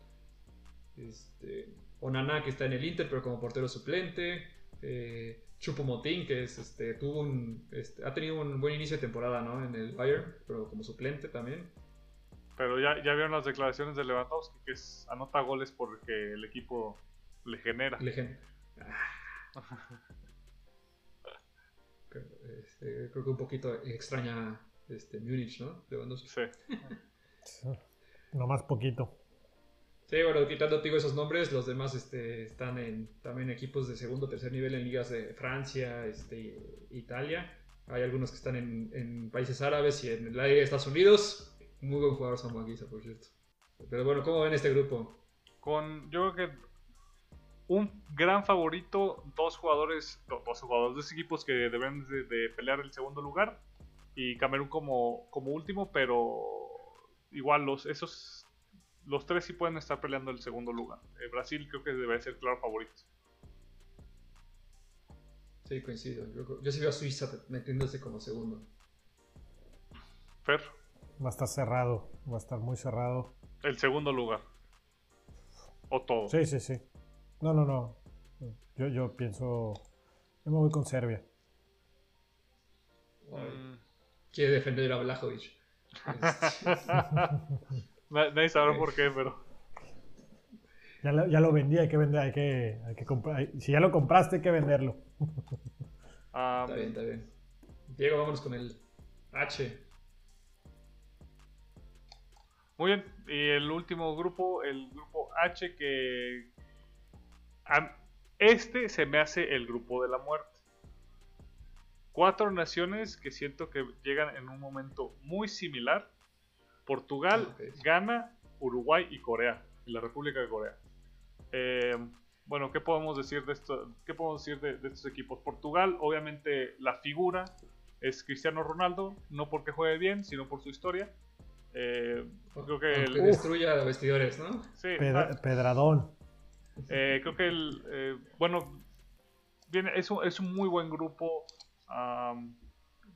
Este, Onana que está en el Inter, pero como portero suplente. Eh, Chupomotín, que es, este, tuvo un, este, ha tenido un buen inicio de temporada ¿no? en el Bayern, pero como suplente también. Pero ya, ya vieron las declaraciones de Lewandowski, que es, anota goles porque el equipo le genera. Legend. [laughs] Este, creo que un poquito extraña este, Múnich, ¿no? Lewandowski. Sí. [laughs] No más poquito. Sí, bueno, quitando digo, esos nombres, los demás este, están en también equipos de segundo o tercer nivel en ligas de Francia, este, Italia. Hay algunos que están en, países árabes y en la Liga de Estados Unidos. Muy buen jugador Samuel Guisa, por cierto. Pero bueno, ¿cómo ven este grupo? Con, yo creo que un gran favorito, dos jugadores, do- dos jugadores, dos equipos que deben de, de pelear el segundo lugar y Camerún como, como último, pero igual los esos los tres sí pueden estar peleando el segundo lugar. Eh, Brasil creo que debe ser claro favorito. Sí, coincido. Yo, yo sí veo a Suiza metiéndose como segundo. Fer, Va a estar cerrado. Va a estar muy cerrado. El segundo lugar. O todo. Sí, sí, sí. No, no, no. Yo, yo pienso. Yo me voy con Serbia. Mm, Quiere defender a Blajovic. [laughs] [laughs] na- Nadie sabe por qué, pero. Ya lo, ya lo vendí, hay que vender, hay que, hay que comprar. Si ya lo compraste, hay que venderlo. [laughs] ah, Está bien, está bien. Diego, vámonos con el H. Muy bien, y el último grupo, el grupo H, que este se me hace el grupo de la muerte. Cuatro naciones que siento que llegan en un momento muy similar. Portugal, Ok. Ghana, Uruguay y Corea, y la República de Corea. Eh, bueno, ¿qué podemos decir de esto? ¿Qué podemos decir de, de estos equipos? Portugal, obviamente, la figura es Cristiano Ronaldo, no porque juegue bien, sino por su historia. Eh, creo que Aunque el, destruya vestidores, ¿no? sí, Pedra- ah, Pedradón. eh, creo que el eh, bueno viene, es, un, es un muy buen grupo.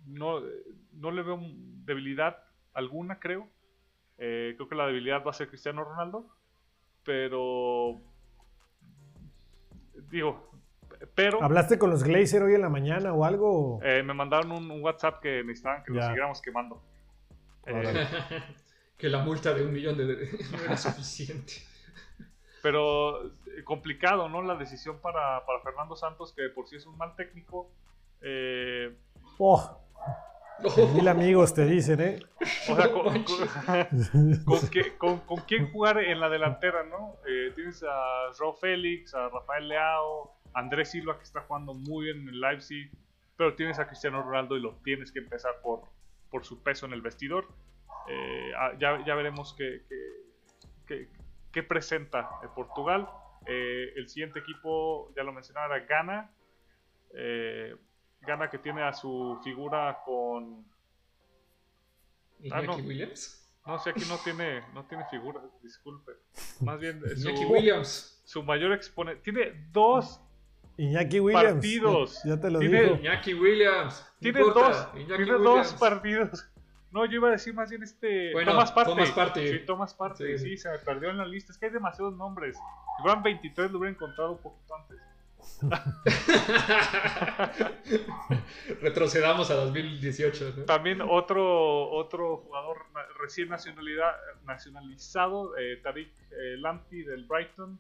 no, no le veo debilidad alguna, creo. Eh, creo que la debilidad va a ser Cristiano Ronaldo. Pero digo, pero ¿Hablaste con los Glazer hoy en la mañana o algo? eh, me mandaron un, un WhatsApp que necesitaban que lo siguiéramos quemando. Eh, [laughs] que la multa de un millón de, [laughs] no era suficiente. Pero complicado, ¿no? La decisión para, para Fernando Santos, que de por sí es un mal técnico. Eh, Oh, mil amigos te dicen, ¿eh? o sea, con, con- [laughs] con qué- con- con quién [laughs] jugar en la delantera, ¿no? Eh, tienes a Ro Félix, a Rafael Leao, a Andrés Silva, que está jugando muy bien en el Leipzig. Pero tienes a Cristiano Ronaldo y lo tienes que empezar por, por su peso en el vestidor. Eh, ah, ya, ya veremos qué, qué- qué- qué presenta eh, Portugal. Eh, el siguiente equipo, ya lo mencionaba, era Ghana. Eh, Ghana que tiene a su figura con... Ah, Iñaki no. Williams. No sé, aquí no tiene, no tiene figura, disculpe. Más bien, eh, [laughs] Iñaki su, Williams. su mayor exponente... Tiene dos, Iñaki Williams. Partidos. Ya, ya te lo Tiene- digo. Iñaki Williams. tiene importa, dos, Iñaki tiene Williams. dos partidos. No, yo iba a decir más bien este... Bueno, Thomas Partey. Thomas Partey. Sí, Thomas Partey, Sí, sí, sí. se me perdió en la lista. Es que hay demasiados nombres. Si fueran 23 lo hubiera encontrado un poquito antes. [laughs] Retrocedamos a 2018. ¿no? También otro, otro jugador recién nacionalidad, nacionalizado, eh, Tariq eh, Lamptey del Brighton,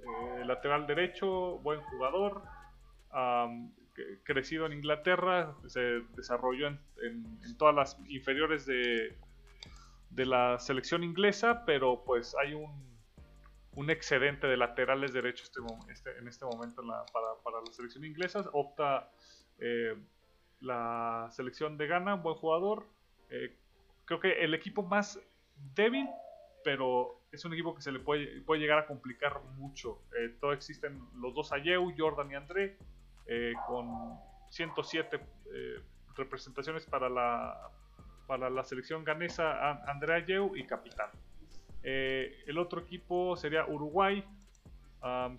eh, lateral derecho, buen jugador, crecido en Inglaterra, se desarrolló en, en- en todas las inferiores de, de la selección inglesa, pero pues hay un, un excedente de laterales derechos este, este- en este momento para, la selección inglesa, opta... eh, la selección de Ghana, un buen jugador. Eh, creo que el equipo más débil, pero es un equipo que se le puede, llegar a complicar mucho. Eh, todo existen los dos Ayew, Jordan y André, eh, con 107 eh, representaciones para la, para la selección ganesa, An- André Ayew y capitán. Eh, el otro equipo sería Uruguay,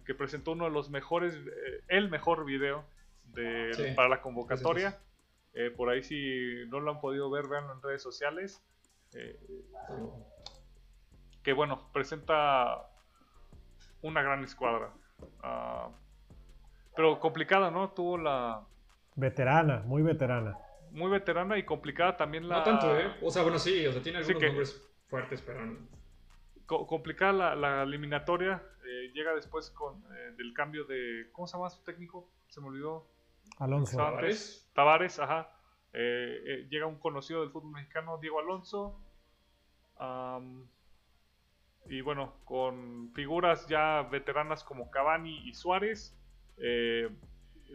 que presentó uno de los mejores, eh, el mejor video de- Sí. para la convocatoria. Eh, por ahí si no lo han podido ver, veanlo en redes sociales. Eh, que bueno, presenta una gran escuadra. Ah, pero complicada, ¿no? Tuvo la... Veterana, muy veterana. Muy veterana y complicada también la... No tanto, ¿eh? O sea, bueno, sí, o sea, tiene Sí algunos que- nombres fuertes, pero no- co- complicada la, la eliminatoria. eh, llega después con eh, del cambio de... ¿Cómo se llama su técnico? Se me olvidó. Alonso. ¿Tavares? Tavares, ajá. Eh, eh, llega un conocido del fútbol mexicano, Diego Alonso. Am, y bueno, con figuras ya veteranas como Cavani y Suárez. eh,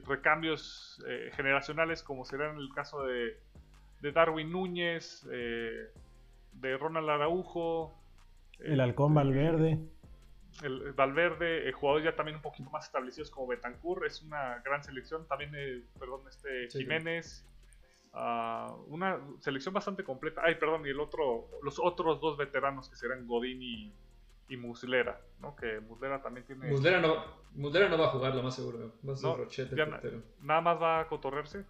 recambios eh, generacionales como será en el caso de, de Darwin Núñez, eh, de Ronald Araujo. El eh, halcón Valverde. el el Valverde, eh, jugadores ya también un poquito más establecidos como Betancourt, es una gran selección. También, eh, perdón, este Sí. Jiménez, ah, una selección bastante completa. Ay, perdón, y el otro, los otros dos veteranos que serán Godín y, y Muslera, ¿no? Que Muslera también tiene. Muslera no, Muslera no va a jugar, lo más seguro. Va a ser No, Rochete, ya na-. Nada más va a cotorrerse.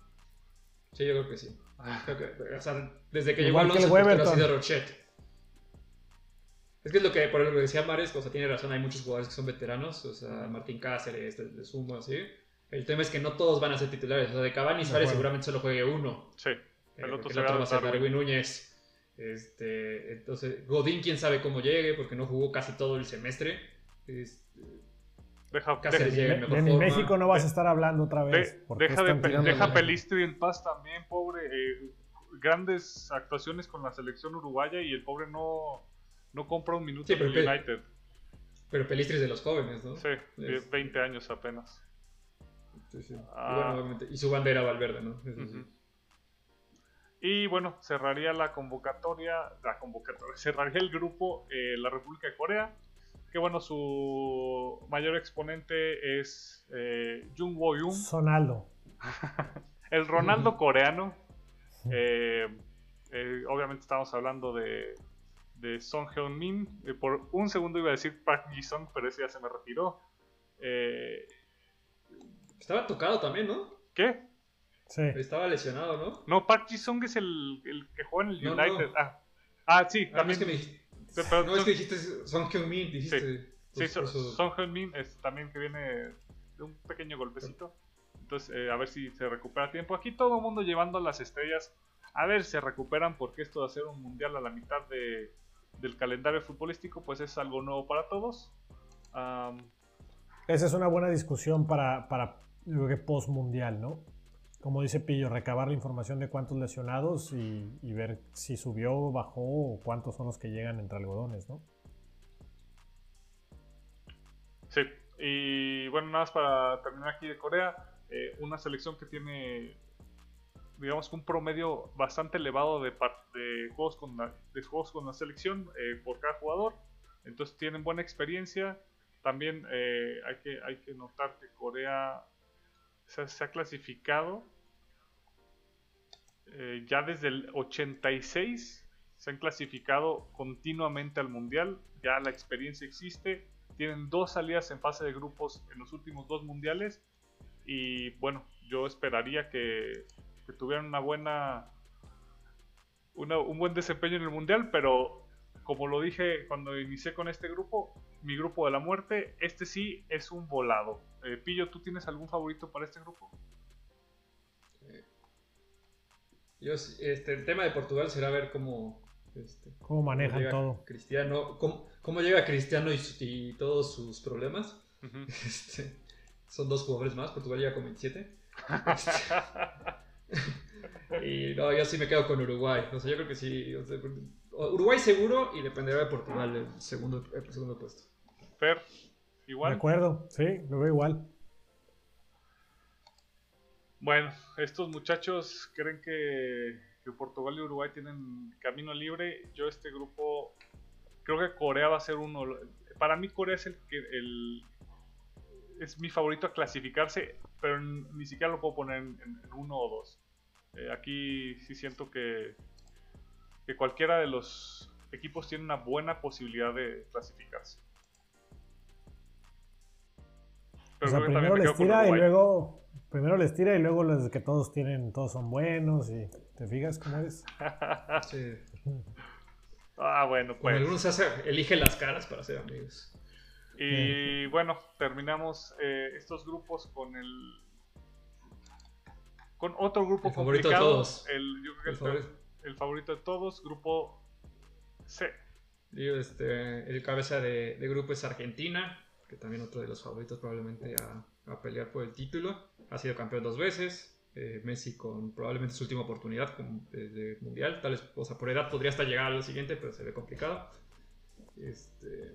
Sí, yo creo que sí. Creo que- o sea, desde que llegó Igual que el 11 el portero ha sido Rochet. Es que es lo que, por lo que decía Mares, o sea, tiene razón, hay muchos jugadores que son veteranos, o sea, Martín Cáceres, de, de Sumo, así. El tema es que no todos van a ser titulares, o sea, de Cavani y Suárez seguramente solo juegue uno. Sí. Eh, El otro porque será va a ser Darwin. Núñez. Este, entonces, Godín, quién sabe cómo llegue, porque no jugó casi todo el semestre. Este, Deja, Cáceres de- llega De, en de. México no vas a estar hablando otra vez. deja de deja Pelistri en paz también, pobre. eh, grandes actuaciones con la selección uruguaya y el pobre no, no compra un minuto Sí, en el United. pero Pelistri es de los jóvenes, ¿no? Sí, de Es- 20 años apenas. Sí, sí. Y, Ah. bueno, obviamente- y su bandera Valverde, ¿no? Eso sí. Ujú. Y bueno, cerraría la convocatoria, la convocatoria, [laughs] cerraría el grupo eh, la República de Corea, que bueno, su mayor exponente es eh, Jung Wo-yoon, Sonaldo. [laughs] el Ronaldo coreano. Eh, eh, obviamente estamos hablando de, de Song Hyun-min. Eh, por un segundo iba a decir Park Ji-sung, pero ese ya se me retiró. Eh, Estaba tocado también, ¿no? ¿Qué? Sí. Estaba lesionado, ¿no? No, Park Ji-sung es el, el que juega en el No, United. no. Ah. Ah, sí, Ah, no, también. es que me Sí, pero no, es que dijiste Son Heung-min, dijiste. Sí, Pues, Son, por eso- Son Heung-min es también que viene de un pequeño golpecito. Entonces, eh, a ver si se recupera a tiempo. Aquí todo el mundo llevando las estrellas. A ver si se recuperan porque esto de hacer un mundial a la mitad de, del calendario futbolístico pues es algo nuevo para todos. Esa es una buena discusión para, para creo que post mundial, ¿no? Como dice Pillo, recabar la información de cuántos lesionados y, y ver si subió, bajó o cuántos son los que llegan entre algodones, ¿no? sí, y bueno, nada más para terminar aquí de Corea. eh, una selección que tiene, digamos que un promedio bastante elevado de, de, juegos, con la, de juegos con la selección eh, por cada jugador. Entonces tienen buena experiencia. También eh, hay, que, hay que notar que Corea se, se ha clasificado eh, ya desde el 86. Se han clasificado continuamente al Mundial. Ya la experiencia existe. Tienen dos salidas en fase de grupos en los últimos dos mundiales. Y bueno, yo esperaría que, que tuvieran una buena. una- un buen desempeño en el mundial, pero como lo dije cuando inicié con este grupo, mi grupo de la muerte, este sí es un volado. Eh, Pillo, ¿tú tienes algún favorito para este grupo? Yo, sí- este, el tema de Portugal será ver cómo. Este, Cómo manejan todo. Cristiano, cómo, cómo llega Cristiano y, todos sus problemas. [laughs] Este, son dos jugadores más, Portugal llega con 27. [laughs] Y no, yo sí me quedo con Uruguay. O sea, yo creo que sí. o sea, Uruguay seguro y dependerá de Portugal el segundo, el segundo puesto. Fer, De igual. acuerdo, sí, lo veo igual. Bueno, estos muchachos creen que, que Portugal y Uruguay tienen camino libre. Yo este grupo creo que Corea va a ser uno. Para mí Corea es el que el es mi favorito a clasificarse, pero ni siquiera lo puedo poner en, en uno o dos. Eh, aquí sí siento que que cualquiera de los equipos tiene una buena posibilidad de clasificarse. O Pero sea, primero me les tira y luego. Primero les tira y luego los que todos tienen, todos son buenos y. ¿Te fijas cómo es? [laughs] Sí. [laughs] ah, bueno, pues. algunos se hace, elige las caras para ser amigos. Y bueno, terminamos eh, estos grupos con el. Con otro grupo El favorito de complicado. todos. El, yo creo que El favorito. el favorito de todos, grupo C. Este, el cabeza de, de grupo es Argentina, que también otro de los favoritos probablemente a, a pelear por el título. Ha sido campeón dos veces. eh, Messi con probablemente su última oportunidad con- de, de mundial. Tal vez, o sea, por edad podría hasta llegar a lo siguiente, pero se ve complicado. Este,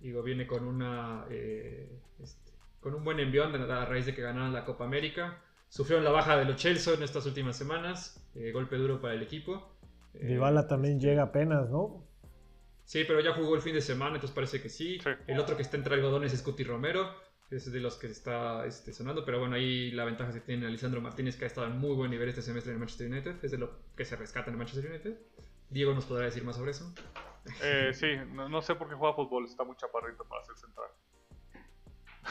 digo, viene con una eh, este, con un buen envión a raíz de que ganaron la Copa América. Sufrieron la baja de los Chelsea en estas últimas semanas. eh, golpe duro para el equipo. Eh, Dybala también llega apenas, ¿no? Sí, pero ya jugó el fin de semana, entonces parece que sí. Sí. El otro que está entre algodones es Cuti Romero, es de los que está este, sonando, pero bueno, ahí la ventaja que tiene Alessandro Martínez, que ha estado en muy buen nivel este semestre en el Manchester United, es de lo que se rescata en el Manchester United. Diego nos podrá decir más sobre eso. Eh, sí, no, no sé por qué juega fútbol, está muy chaparrito para ser central.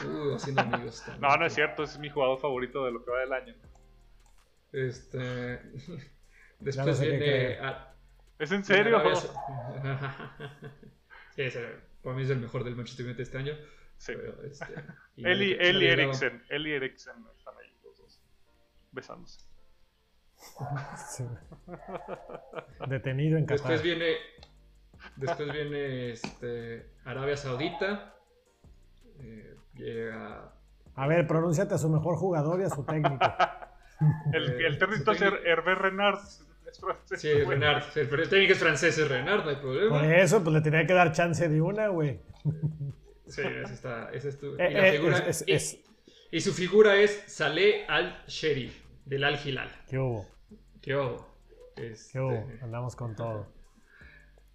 Uh, haciendo amigos. [laughs] también. No, no es cierto, es mi jugador favorito de lo que va del año. Este. [laughs] Después viene. ¿Es en serio? [laughs] sí, para mí es el mejor del Manchester United este año. Sí. Este, Eli, Eli Eriksen. Eli Eriksen están ahí los dos. Besándose. Detenido en Qatar. Después viene. Después viene este, Arabia Saudita. Eh, llega. A ver, pronúnciate a su mejor jugador y a su técnico. [laughs] el, el técnico es Hervé Renard. Sí, Renard. El, técnico es francés, es Renard, no hay problema. Por eso, pues le tenía que dar chance de una, güey. Sí, esa, está, esa es tu. Eh, y, la eh, figura, es, es, y, su figura es Saleh al-Sherif, del Al-Hilal. ¿Qué hubo? ¿Qué hubo? Este... ¿Qué hubo? Andamos con todo.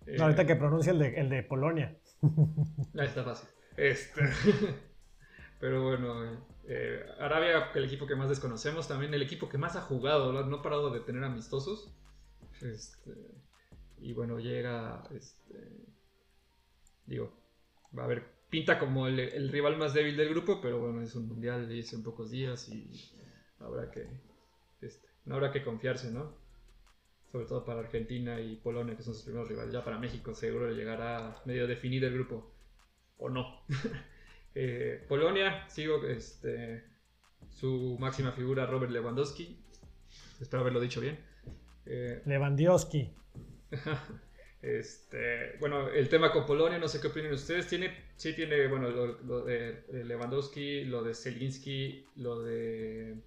Eh... No, ahorita que pronuncia el de, el de Polonia. [laughs] Ahí está fácil. Este... [laughs] Pero bueno, eh, Arabia, el equipo que más desconocemos, también el equipo que más ha jugado, no ha parado de tener amistosos. Este, y bueno, llega, este, digo, va a haber, pinta como el, rival más débil del grupo, pero bueno, es un mundial y es en pocos días y habrá que, este, no habrá que confiarse, ¿no? Sobre todo para Argentina y Polonia, que son sus primeros rivales. Ya para México seguro le llegará medio definido el grupo, o no. [laughs] Eh, Polonia, sigo este, su máxima figura, Robert Lewandowski. Espero haberlo dicho bien. Eh, Lewandowski. [laughs] este, bueno, el tema con Polonia, no sé qué opinan ustedes. Tiene, sí tiene, bueno, lo, de Lewandowski, lo de Zelinski, lo de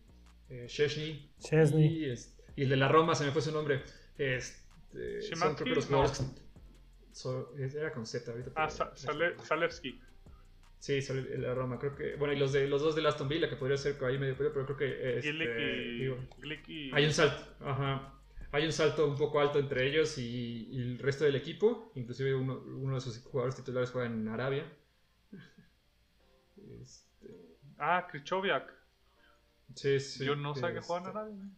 eh, Chesney. Y, el de la Roma, se me fue su nombre. Este, son creo que los jugadores. era con Z ahorita. Ah, Zalewski. Sí, la Roma, creo que. Bueno, y los de los dos de Aston Villa, que podría ser ahí medio pero creo que. Este, y, Hay un salto, ajá. Hay un salto un poco alto entre ellos y, el resto del equipo. Inclusive uno, uno, de sus jugadores titulares juega en Arabia. [laughs] Este... Ah, Krichoviak. Sí, sí. Yo no sé que juega en Arabia.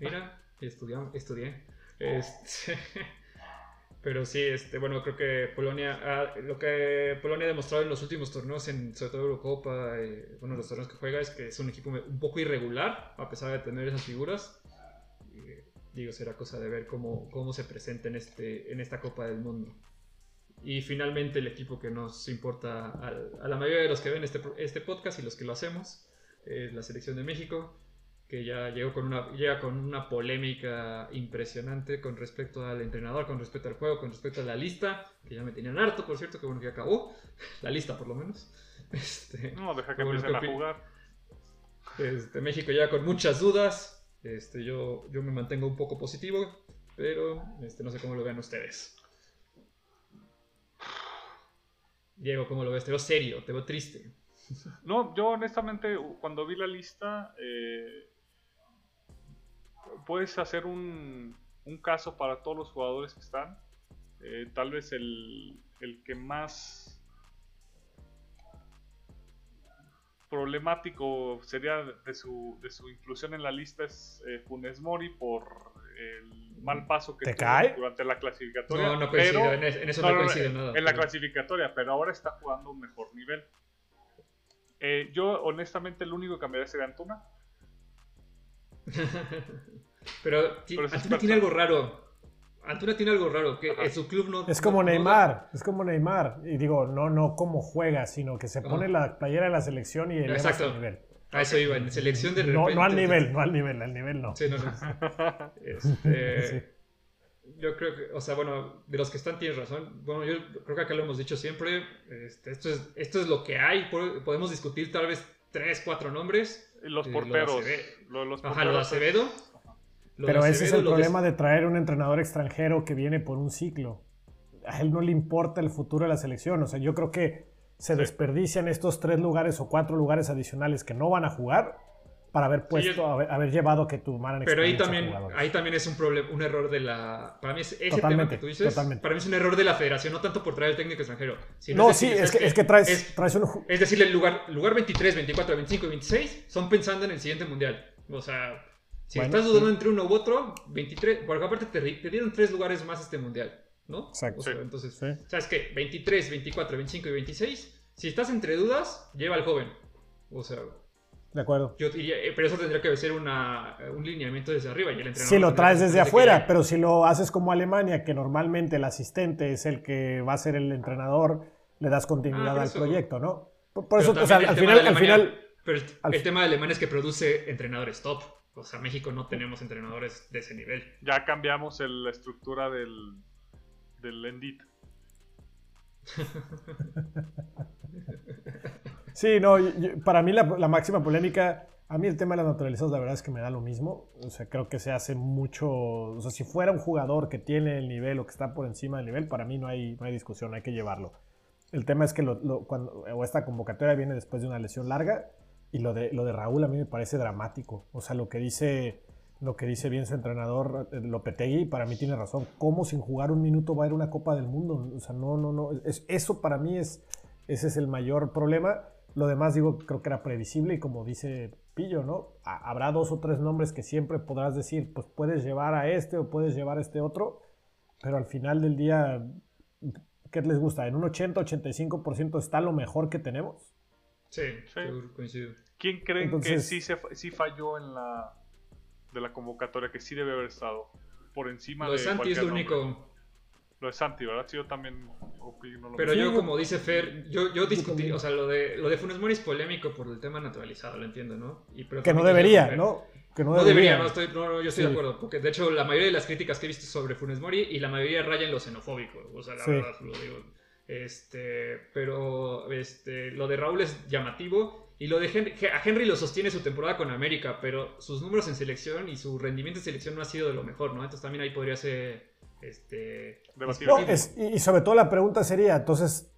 Mira, estudié. estudié. Este. [laughs] Pero sí, este, bueno, creo que Polonia, lo que Polonia ha demostrado en los últimos torneos, en, sobre todo Eurocopa, eh, bueno, los torneos que juega, es que es un equipo un poco irregular, a pesar de tener esas figuras. digo, será cosa de ver cómo, cómo se presenta en, este, en esta Copa del Mundo. Y finalmente el equipo que nos importa a, a la mayoría de los que ven este, este podcast y los que lo hacemos, es la selección de México que ya llegó con una, llega con una polémica impresionante con respecto al entrenador, con respecto al juego, con respecto a la lista, que ya me tenían harto, por cierto, que bueno que acabó, [laughs] la lista por lo menos. [laughs] Este, no, deja que empiecen a jugar. Este, México ya con muchas dudas, este, yo, yo me mantengo un poco positivo, pero este, no sé cómo lo vean ustedes. Diego, ¿cómo lo ves? Te veo serio, te veo triste. No, yo honestamente cuando vi la lista eh, puedes hacer un, caso para todos los jugadores que están. Eh, tal vez el, que más problemático sería de su, de su inclusión en la lista es eh, Funes Mori por el mal paso que tuvo durante la clasificatoria. No, no coincido, en, eso no, coincide nada. En la clasificatoria, pero ahora está jugando un mejor nivel. Eh, yo, honestamente, el único que cambiaría sería Antuna. [laughs] Pero, Antuna tiene algo raro. Antuna tiene algo raro, que en su club no... Es como Neymar, es como Neymar. Y digo, no, no como juega, sino que se pone la playera de la selección y eleva Exacto. nivel. A eso iba, en selección de repente... No, no al nivel, no al nivel, al nivel no. Sí, no, no. Este, [laughs] Yo creo que, o sea, bueno, de los que están tienes razón. Bueno, yo creo que acá lo hemos dicho siempre. Este, esto, es, esto es lo que hay. Podemos discutir tal vez tres, cuatro nombres. Los porteros. Lo los Ajá, lo de Acevedo. Pero ese es el problema de... traer un entrenador extranjero que viene por un ciclo. A él no le importa el futuro de la selección. O sea, yo creo que se desperdician estos tres lugares o cuatro lugares adicionales que no van a jugar para haber puesto, haber, llevado que tu manager Pero ahí también, ahí también es un problema, un error de la. Para mí es ese tema que tú dices. Totalmente. Para mí es un error de la federación, no tanto por traer el técnico extranjero. Sino no, sí, es, que, es que traes, traes un. Es decir, el lugar, lugar 23, 24, 25 y 26 son pensando en el siguiente mundial. O sea, si estás dudando entre uno u otro, 23, porque aparte te, te, dieron tres lugares más este mundial, ¿no? Exacto. entonces, ¿sabes qué? 23, 24, 25 y 26. Si estás entre dudas, lleva al joven. O sea, de acuerdo. Yo diría, eh, pero eso tendría que ser una, un lineamiento desde arriba y el entrenador. Si lo traes desde afuera, pero si lo haces como Alemania, que normalmente el asistente es el que va a ser el entrenador, le das continuidad Ah, al eso- proyecto, ¿no? Por, por eso, o sea, al final, de al Alemania- final, Pero el, al- el tema de Alemania es que produce entrenadores top. O sea, México no tenemos entrenadores de ese nivel. Ya cambiamos el- la estructura del, del Endit. Sí, no, para mí la, máxima polémica, a mí el tema de las naturalizados la verdad es que me da lo mismo. O sea, creo que se hace mucho, o sea, si fuera un jugador que tiene el nivel o que está por encima del nivel, para mí no hay, no hay discusión, hay que llevarlo. El tema es que cuando, o esta convocatoria viene después de una lesión larga y lo de, lo de Raúl a mí me parece dramático. O sea, lo que dice, lo que dice bien su entrenador eh, Lopetegui, para mí tiene razón. ¿Cómo sin jugar un minuto va a ir una Copa del Mundo? O sea, no, no, no. Es, eso para mí es, ese es el mayor problema. Lo demás, digo, creo que era previsible y como dice Pillo, ¿no? Ha- Habrá dos o tres nombres que siempre podrás decir, pues puedes llevar a este o puedes llevar a este otro, pero al final del día, ¿qué les gusta? ¿En un 80-85% está lo mejor que tenemos? Sí, Sí. coincido. ¿Quién creen que sí, se, sí falló en la de la convocatoria, que sí debe haber estado por encima Lo de de Santi es lo nombre? único. Lo de Santi, ¿verdad? Sí, yo también opino lo Pero mismo. Yo, como dice Fer, yo, yo discutí, o sea, lo de, lo de Funes Mori es polémico por el tema naturalizado, lo entiendo, ¿no? Y, pero Que no debería, ¿no? Que no, No debería, no, estoy, no, no, yo estoy Sí. de acuerdo, porque de hecho la mayoría de las críticas que he visto sobre Funes Mori y la mayoría raya en lo xenofóbico, o sea, la Sí. verdad lo digo. Este, pero este, lo de Raúl es llamativo y lo de Henry, a Henry lo sostiene su temporada con América, pero sus números en selección y su rendimiento en selección no ha sido de lo mejor, ¿no? Entonces también ahí podría ser este. No, es- y, sobre todo la pregunta sería, entonces,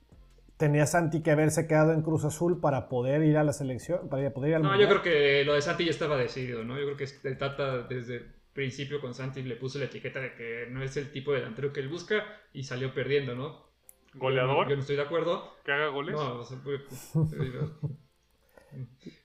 ¿tenía Santi que haberse quedado en Cruz Azul para poder ir a la selección? Para poder ir al No, yo creo que lo de Santi ya estaba decidido, ¿no? Yo creo que el Tata desde el principio con Santi le puso la etiqueta de que no es el tipo de delantero que él busca y salió perdiendo, ¿no? Goleador, Yo no, yo no estoy de acuerdo. que haga goles. No, o sea, pues, [laughs]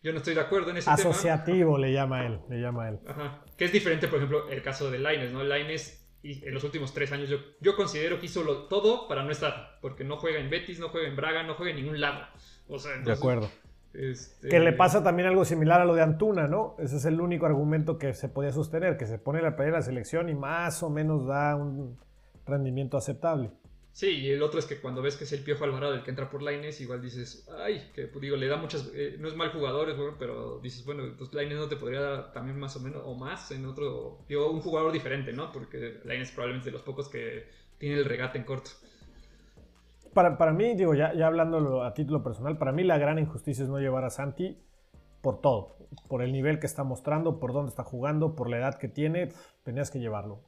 yo no estoy de acuerdo en ese tema. Asociativo le llama él, le llama él. Ajá. Que es diferente, por ejemplo, el caso de Laines, ¿no? Laines en los últimos tres años yo, yo considero que hizo lo- todo para no estar, porque no juega en Betis, no juega en Braga, no juega en ningún lado. O sea, De acuerdo. este, Que le pasa también algo similar a lo de Antuna, ¿no? Ese es el único argumento que se podía sostener, que se pone la pelea de la selección y más o menos da un rendimiento aceptable. Sí, y el otro es que cuando ves que es el Piojo Alvarado el que entra por Laines, igual dices, ay, que pues, digo, le da muchas, eh, no es mal jugador, es bueno, pero dices, bueno, pues Laines no te podría dar también más o menos, o más en otro, digo, un jugador diferente, ¿no? Porque Laines probablemente es de los pocos que tiene el regate en corto. Para, para mí, digo, ya, ya hablándolo a título personal, para mí la gran injusticia es no llevar a Santi por todo. Por el nivel que está mostrando, por dónde está jugando, por la edad que tiene, tenías que llevarlo.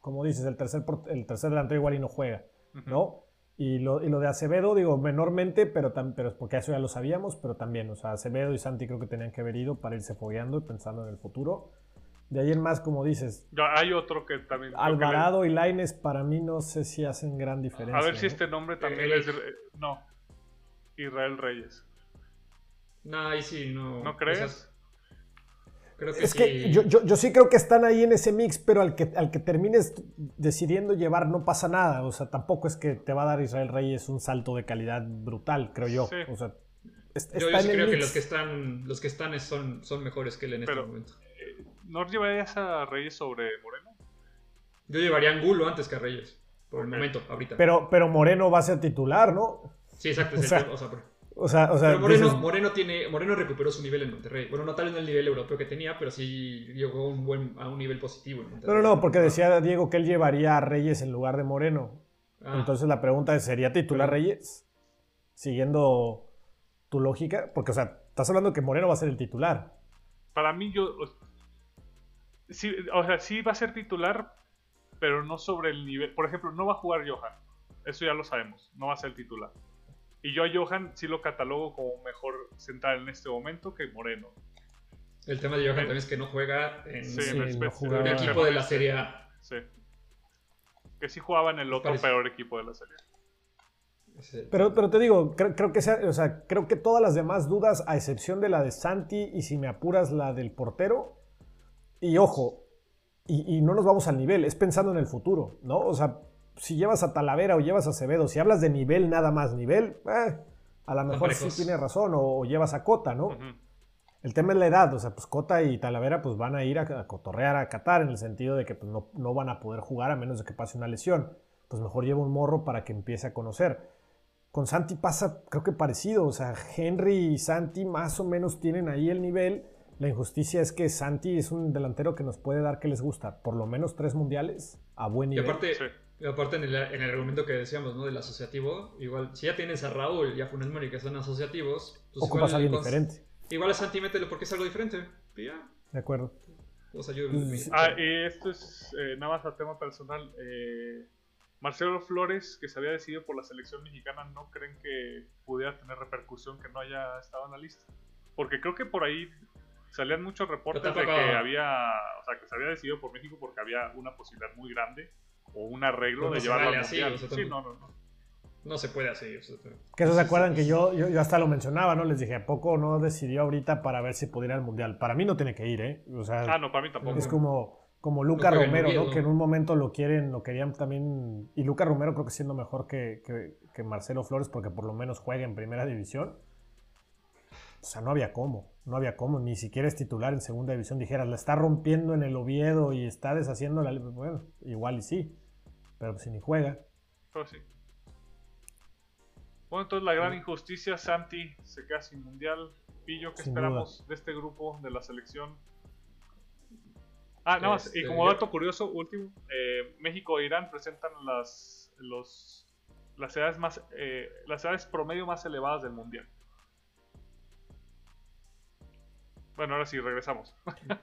Como dices, el tercer, el tercer delantero igual y no juega, ¿no? Y lo, y lo de Acevedo, digo, menormente, pero, tam- pero es porque eso ya lo sabíamos, pero también, o sea, Acevedo y Santi creo que tenían que haber ido para irse fogueando y pensando en el futuro. De ahí en más, como dices, Ya hay otro que también. creo que le- Alvarado y Laines para mí no sé si hacen gran diferencia. A ver si ¿no? este nombre también Eh, es. de- No. Israel Reyes. No, ahí sí, no. ¿No crees? Creo que Es sí. que yo, yo, yo sí creo que están ahí en ese mix, pero al que, al que termines decidiendo llevar no pasa nada. O sea, tampoco es que te va a dar Israel Reyes un salto de calidad brutal, creo yo. Sí. O sea, es- Yo, yo está sí en el creo que los que están, los que están son, son mejores que él en este momento. Eh, ¿No llevarías a Reyes sobre Moreno? Yo llevaría a Angulo antes que a Reyes. Por el momento, ahorita. Pero, pero Moreno va a ser titular, ¿no? sí, exacto, [laughs] o sea, o sea, pero- O sea, o sea pero Moreno, dices- Moreno tiene, Moreno recuperó su nivel en Monterrey. Bueno, no tal vez no el nivel europeo que tenía, pero sí llegó a un buen, a un nivel positivo en Monterrey. no, no, no, porque decía Diego que él llevaría a Reyes en lugar de Moreno. Ah, Entonces la pregunta es, ¿sería titular Pero- Reyes? Siguiendo tu lógica, porque, o sea, estás hablando que Moreno va a ser el titular. Para mí, yo. Sí, o sea, sí va a ser titular, pero no sobre el nivel. Por ejemplo, no va a jugar Johan. Eso ya lo sabemos. No va a ser titular. Y yo a Johan sí lo catalogo como mejor central en este momento que Moreno. el tema de Johan también es que no juega en, Sí, Sí, en no el jugaba. equipo de la. Serie A. Sí. Que sí jugaba en el otro Parece- peor equipo de la serie. Ese- Pero, pero te digo, creo, creo que sea, o sea, creo que todas las demás dudas, a excepción de la de Santi y si me apuras la del portero, y ojo, y, y no nos vamos al nivel, es pensando en el futuro, ¿no? O sea, si llevas a Talavera o llevas a Acevedo, si hablas de nivel nada más, nivel, eh, a lo mejor sí tiene razón, o, o llevas a Cota, ¿no? El tema es la edad, o sea, pues Cota y Talavera pues van a ir a, cotorrear a Qatar en el sentido de que pues, no, no, van a poder jugar a menos de que pase una lesión. Pues mejor lleva un morro para que empiece a conocer. Con Santi pasa, creo que parecido, o sea, Henry y Santi más o menos tienen ahí el nivel. La injusticia es que Santi es un delantero que nos puede dar que les gusta, por lo menos tres mundiales a buen nivel. Y aparte, aparte en, el, en, el, argumento que decíamos, ¿no? Del asociativo, igual, si ya tienes a Raúl y a Funes Mori que son asociativos, pues ocupas a alguien diferente. Igual a Santi mételo porque es algo diferente. ya. De acuerdo. O sea, yo, ah, y esto es eh, nada más a tema personal. Eh, Marcelo Flores, que se había decidido por la selección mexicana, ¿no creen que pudiera tener repercusión que no haya estado en la lista? Porque creo que por ahí salían muchos reportes de que había, o sea, que se había decidido por México porque había una posibilidad muy grande o un arreglo de llevarlo al mundial. sí, no, no, no no se puede así. que eso se acuerdan que yo, yo, hasta lo mencionaba, ¿no? Les dije, ¿a poco no decidió ahorita para ver si pudiera ir al Mundial? Para mí no tiene que ir, ¿eh? O sea, ah, no, para mí tampoco. Es como, como Luca Romero, ¿no? Que en un momento lo quieren, lo querían también. Y Luca Romero creo que siendo mejor que, que, Marcelo Flores porque por lo menos juega en primera división. O sea, no había cómo, no había cómo, ni siquiera es titular en segunda división. Dijeras, la está rompiendo en el Oviedo y está deshaciendo la. Bueno, igual y sí, pero pues si ni juega. Pues sí. Bueno, entonces la gran injusticia, Santi se queda sin mundial. Pillo, ¿qué esperamos de este grupo de la selección? Ah, nada más, y este, como dato curioso, último, eh, México e Irán presentan las, los, las, edades más, eh, las edades promedio más elevadas del mundial. Bueno, ahora sí, regresamos.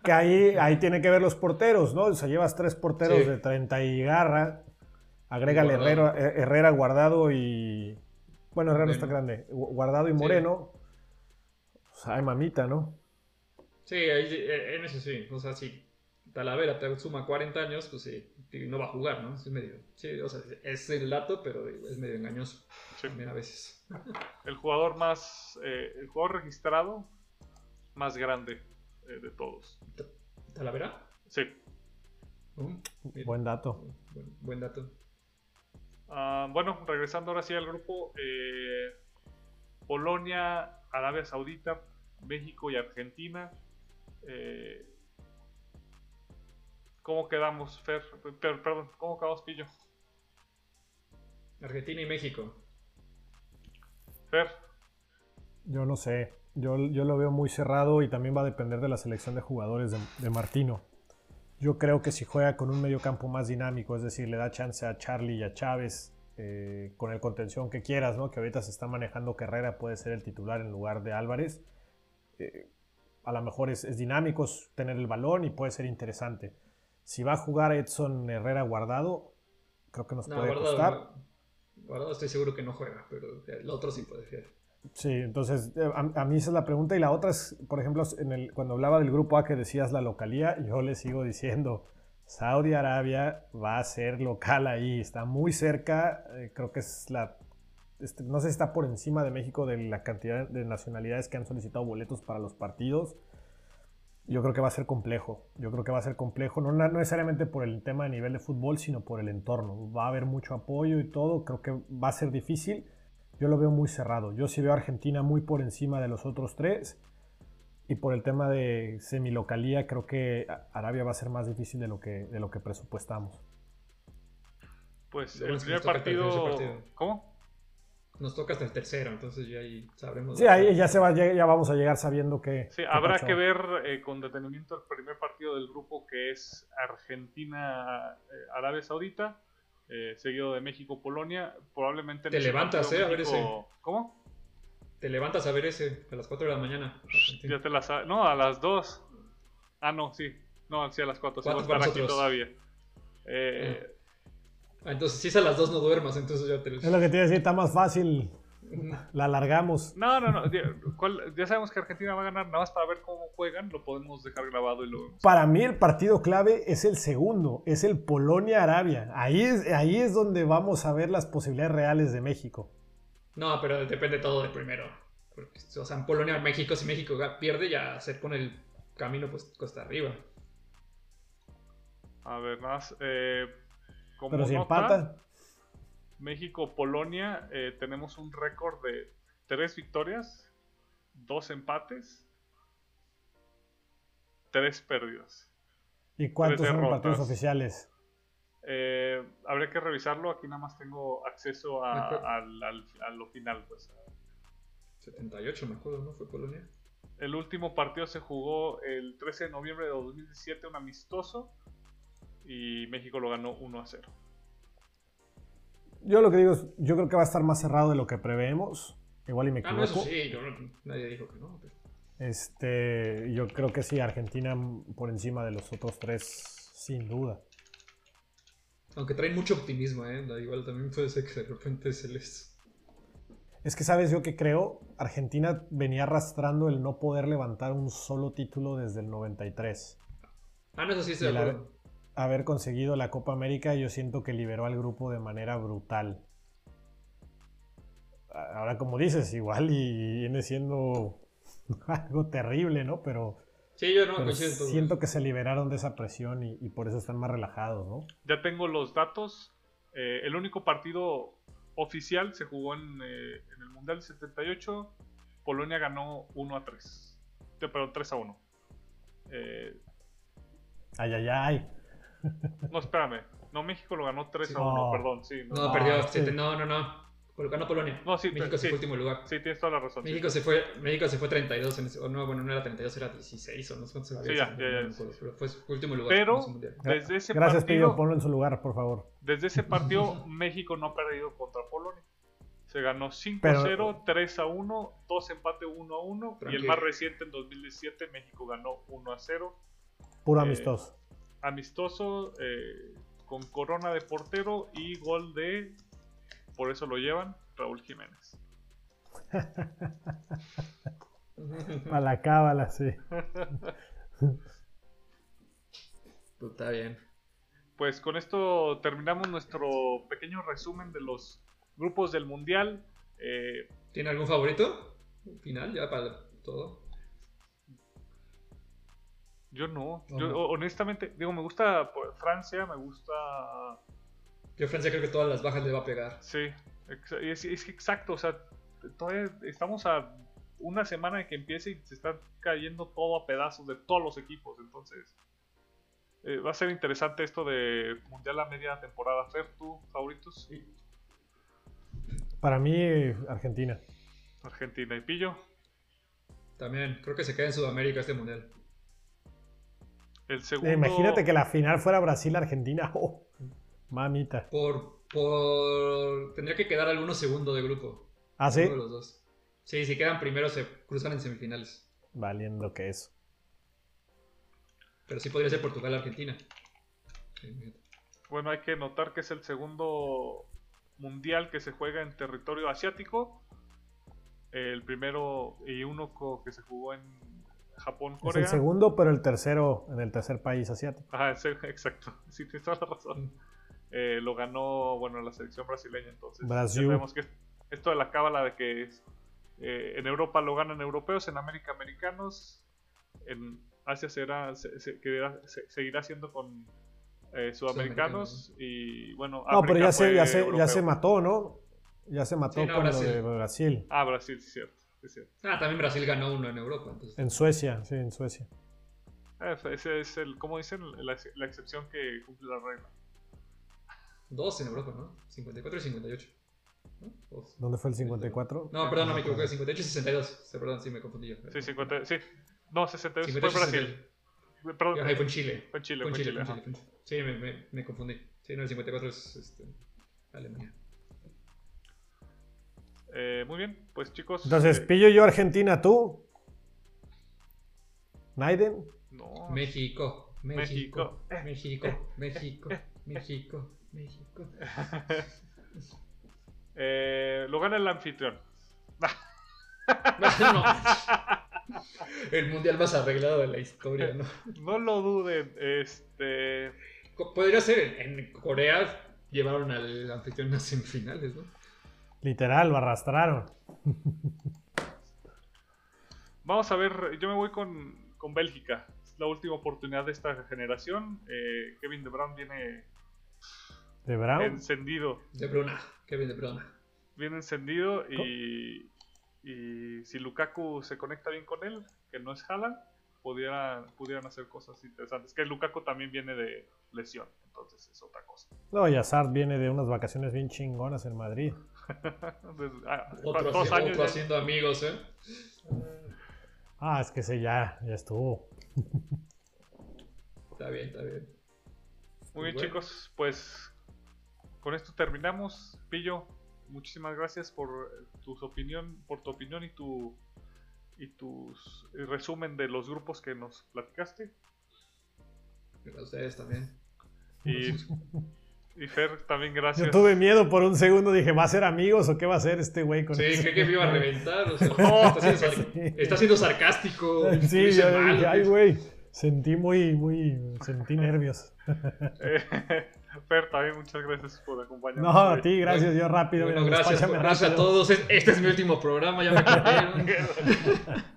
Que ahí, [laughs] ahí tiene que ver los porteros, ¿no? O sea, llevas tres porteros de 30 y garra. Agrégale Herrera, Herrera, Guardado y, bueno, Herrera está grande. Guardado y Moreno. O sea, hay mamita, ¿no? Sí, eh, en eso sí. O sea, si Talavera te suma 40 años, pues sí, no va a jugar, ¿no? Es medio. Sí, o sea, es el dato, pero es medio engañoso. También a veces. [laughs] El jugador más. Eh, el jugador registrado más grande eh, de todos. ¿Talavera? Sí. Uh, buen dato. buen dato. Ah, bueno, regresando ahora sí al grupo, eh, Polonia, Arabia Saudita, México y Argentina. Eh, ¿Cómo quedamos, Fer? perdón, ¿cómo quedamos, Pillo? Argentina y México. Fer. Yo no sé. Yo, yo, lo veo muy cerrado y también va a depender de la selección de jugadores de, de Martino. Yo creo que si juega con un medio campo más dinámico, es decir, le da chance a Charlie y a Chávez eh, con el contención que quieras, ¿no? que ahorita se está manejando Carrera, puede ser el titular en lugar de Álvarez. Eh, a lo mejor es, dinámico tener el balón y puede ser interesante. Si va a jugar Edson Herrera guardado, creo que nos puede costar. Guardado estoy seguro que no juega, pero el otro sí puede ser. Sí, entonces eh, a, mí esa es la pregunta. Y la otra es, por ejemplo, en el, cuando hablaba del grupo A que decías la localía, yo le sigo diciendo, Saudi Arabia va a ser local ahí, está muy cerca, eh, creo que es la, este, no sé si está por encima de México de la cantidad de nacionalidades que han solicitado boletos para los partidos. Yo creo que va a ser complejo, yo creo que va a ser complejo, no, no necesariamente por el tema de nivel de fútbol, sino por el entorno. Va a haber mucho apoyo y todo, creo que va a ser difícil yo lo veo muy cerrado. Yo sí veo a Argentina muy por encima de los otros tres. Y por el tema de semilocalía, creo que Arabia va a ser más difícil de lo que, de lo que presupuestamos. Pues el primer partido... ¿Cómo? Nos toca hasta el tercero, entonces ya ahí sabremos. Sí, ahí ya, se va, ya vamos a llegar sabiendo que. Sí, habrá que ver eh, con detenimiento el primer partido del grupo que es Argentina-Arabia Saudita eh, seguido de México-Polonia. Probablemente... Te levantas, eh, a ver ese. ¿Cómo? Te levantas a ver ese a las 4 de la mañana. Ya te las... No, a las 2. Ah, no, sí. No, sí, a las 4. Sí, estar aquí todavía. Eh... Ah, entonces, si es a las 2 no duermas, entonces ya te... Es lo que te iba a decir, está más fácil [laughs] la alargamos. No, no, no. Ya, sabemos que Argentina va a ganar. Nada más para ver cómo juegan, lo podemos dejar grabado y lo Para mí, el partido clave es el segundo. Es el Polonia-Arabia. Ahí es, ahí es donde vamos a ver las posibilidades reales de México. No, pero depende todo del primero. o sea, en Polonia-México, si México pierde, ya se pone el camino pues costa arriba. A ver, más. Eh, pero si empata. México-Polonia eh, tenemos un récord de tres victorias, dos empates tres pérdidas. ¿Y cuántos son los partidos oficiales? Eh, habría que revisarlo. Aquí nada más tengo acceso a, acuerdo. al- al- a lo final. Pues. 78, me acuerdo, ¿no? Fue Polonia. El último partido se jugó el 13 de noviembre de 2017, un amistoso. Y México lo ganó 1 a 0. Yo lo que digo es, yo creo que va a estar más cerrado de lo que preveemos. Igual y me Ah, equivoco. eso sí, yo no- nadie dijo que no. pero- Este, yo creo que sí, Argentina por encima de los otros tres, sin duda. Aunque traen mucho optimismo, ¿eh? Da Igual también puede ser que de repente se les... Es que sabes yo que creo, Argentina venía arrastrando el no poder levantar un solo título desde el 93. Ah, no, eso sí estoy Y de acuerdo. Haber conseguido la Copa América, yo siento que liberó al grupo de manera brutal. Ahora, como dices, igual y viene siendo [laughs] algo terrible, ¿no? Pero, Sí, yo no pero todo. siento que se liberaron de esa presión y, y por eso están más relajados, ¿no? Ya tengo los datos. Eh, el único partido oficial se jugó en, eh, en el Mundial 78. Polonia ganó 1 a 3. Eh, Perdón, 3 a 1. Eh, Ay, ay, ay. No, espérame. No, México lo ganó 3 Sí. a 1, No. perdón. Sí, no, No, No, perdió. siete- No, no, no. Pol- Ganó Polonia. No, sí, México se sí. fue último lugar. Sí, tienes toda la razón. sí. México se fue, México se fue 32 en ese, o no, bueno, no era 32, era 16 o no sé cuántos había. Sí, ya, no ya, ya, pero fue su último lugar. Pero-. Desde ese Gracias, partido, Pillo, ponlo en su lugar, por favor. desde ese [laughs] partido México no ha perdido contra Polonia. Se ganó 5 Pero- 0, 3 a 1, 2 empate 1 a 1 y el Tranquilo. más reciente en 2017 México ganó 1 a 0. Puro Eh, amistoso. Amistoso eh, con corona de portero y gol de, por eso lo llevan, Raúl Jiménez. [laughs] A la cábala, sí. Pues está bien. Pues con esto terminamos nuestro pequeño resumen de los grupos del Mundial. Eh, ¿Tiene algún favorito? Final, ya para todo. Yo no, No. yo honestamente, digo, me gusta pues, Francia, me gusta... Yo Francia creo que todas las bajas le va a pegar. Sí, es, es que exacto, o sea, todavía estamos a una semana de que empiece y se está cayendo todo a pedazos de todos los equipos, entonces eh, va a ser interesante esto de Mundial a media temporada. Fer, ¿tú favoritos? Para mí, Argentina. Argentina y Pillo. También, creo que se queda en Sudamérica este mundial. El segundo... Eh, Imagínate que la final fuera Brasil-Argentina. [laughs] Oh, mamita. Por, por. Tendría que quedar algunos segundos de grupo. ¿Ah, sí? Uno de los dos. Sí, si quedan primero se cruzan en semifinales. Valiendo que eso. Pero sí podría ser Portugal-Argentina. Bueno, hay que notar que es el segundo mundial que se juega en territorio asiático. El primero y uno co- que se jugó en Japón, Es Corea. el segundo, pero el tercero en el tercer país asiático. Ajá, ese- [laughs] exacto. Sí, tienes toda la razón. Eh, lo ganó, bueno, la selección brasileña. Entonces, Brasil. ya sabemos que esto de la cábala de que es, eh, en Europa lo ganan europeos, en América americanos, en Asia será, se- se- quedará- se- seguirá siendo con eh, sudamericanos y bueno. No, pero África ya se, ya, se, ya se mató, ¿no? Ya se mató Sí, no, con Brasil. lo de Brasil. Ah, Brasil, sí, cierto. Cierto. Ah, también Brasil ganó uno en Europa. Entonces. En Suecia, sí, en Suecia. Eh, Ese es el, ¿cómo dicen? La, la excepción que cumple la regla. Dos en Europa, ¿no? 54 y 58. ¿No? Dos. ¿Dónde fue el 54? No, perdón, no me equivoqué. 58 y 62. Sí, Perdón, sí me confundí yo. Sí, 50, sí. No, 62 fue 58 y Brasil. 62. Perdón, Ahí fue en Chile. fue en Chile, Fue en Chile, Chile. Chile, Chile. Sí, me, me, me confundí. Sí, no, el 54 es este, Alemania. Eh, muy bien, pues chicos. Entonces, eh, pillo yo Argentina, tú. Naiden. no, México, México, México. México, México, México, México. [laughs] eh, lo gana el anfitrión. No. [laughs] El mundial más arreglado de la historia, ¿no? No lo duden. Este. Podría ser, en Corea llevaron al anfitrión a semifinales, ¿no? Literal, lo arrastraron. Vamos a ver, yo me voy con, con Bélgica. Es la última oportunidad de esta generación. Eh, Kevin De Bruyne viene De encendido. De Bruna, Kevin de Bruna. Viene encendido y, y si Lukaku se conecta bien con él, que no es Haaland, pudieran, pudieran hacer cosas interesantes. Que Lukaku también viene de lesión, entonces es otra cosa. No, y Hazard viene de unas vacaciones bien chingonas en Madrid. [laughs] Ah, Otro, dos haci- años otro ya- haciendo amigos, ¿eh? Ah, es que ese ya, ya estuvo. [laughs] Está bien, está bien. Muy bien, Bueno. chicos, pues con esto terminamos. Pillo, muchísimas gracias por eh, tu opinión, por tu opinión y tu y tus resumen de los grupos que nos platicaste. A ustedes también. Y, [laughs] y Fer, también gracias. Yo tuve miedo por un segundo, dije, ¿va a ser amigos o qué va a hacer este güey con Sí, ese- creí que me iba a [laughs] reventar. O sea, No. está, siendo, sar- está siendo sarcástico. Sí, yo mal, dije, ay, güey". sentí muy, muy, sentí nervios. Eh, [laughs] Fer, también muchas gracias por acompañarnos. No, a ti, gracias, yo rápido. Bueno, mira, gracias, a todos. Es- Este es mi último programa, ya me corrieron. [laughs]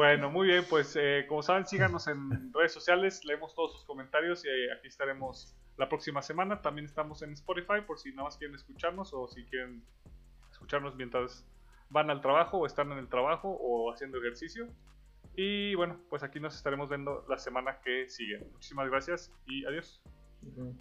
Bueno, muy bien, pues eh, como saben, síganos en [laughs] redes sociales, leemos todos sus comentarios y eh, aquí estaremos la próxima semana. También estamos en Spotify por si nada más quieren escucharnos o si quieren escucharnos mientras van al trabajo o están en el trabajo o haciendo ejercicio. Y bueno, pues aquí nos estaremos viendo la semana que sigue. Muchísimas gracias y adiós. Ujú.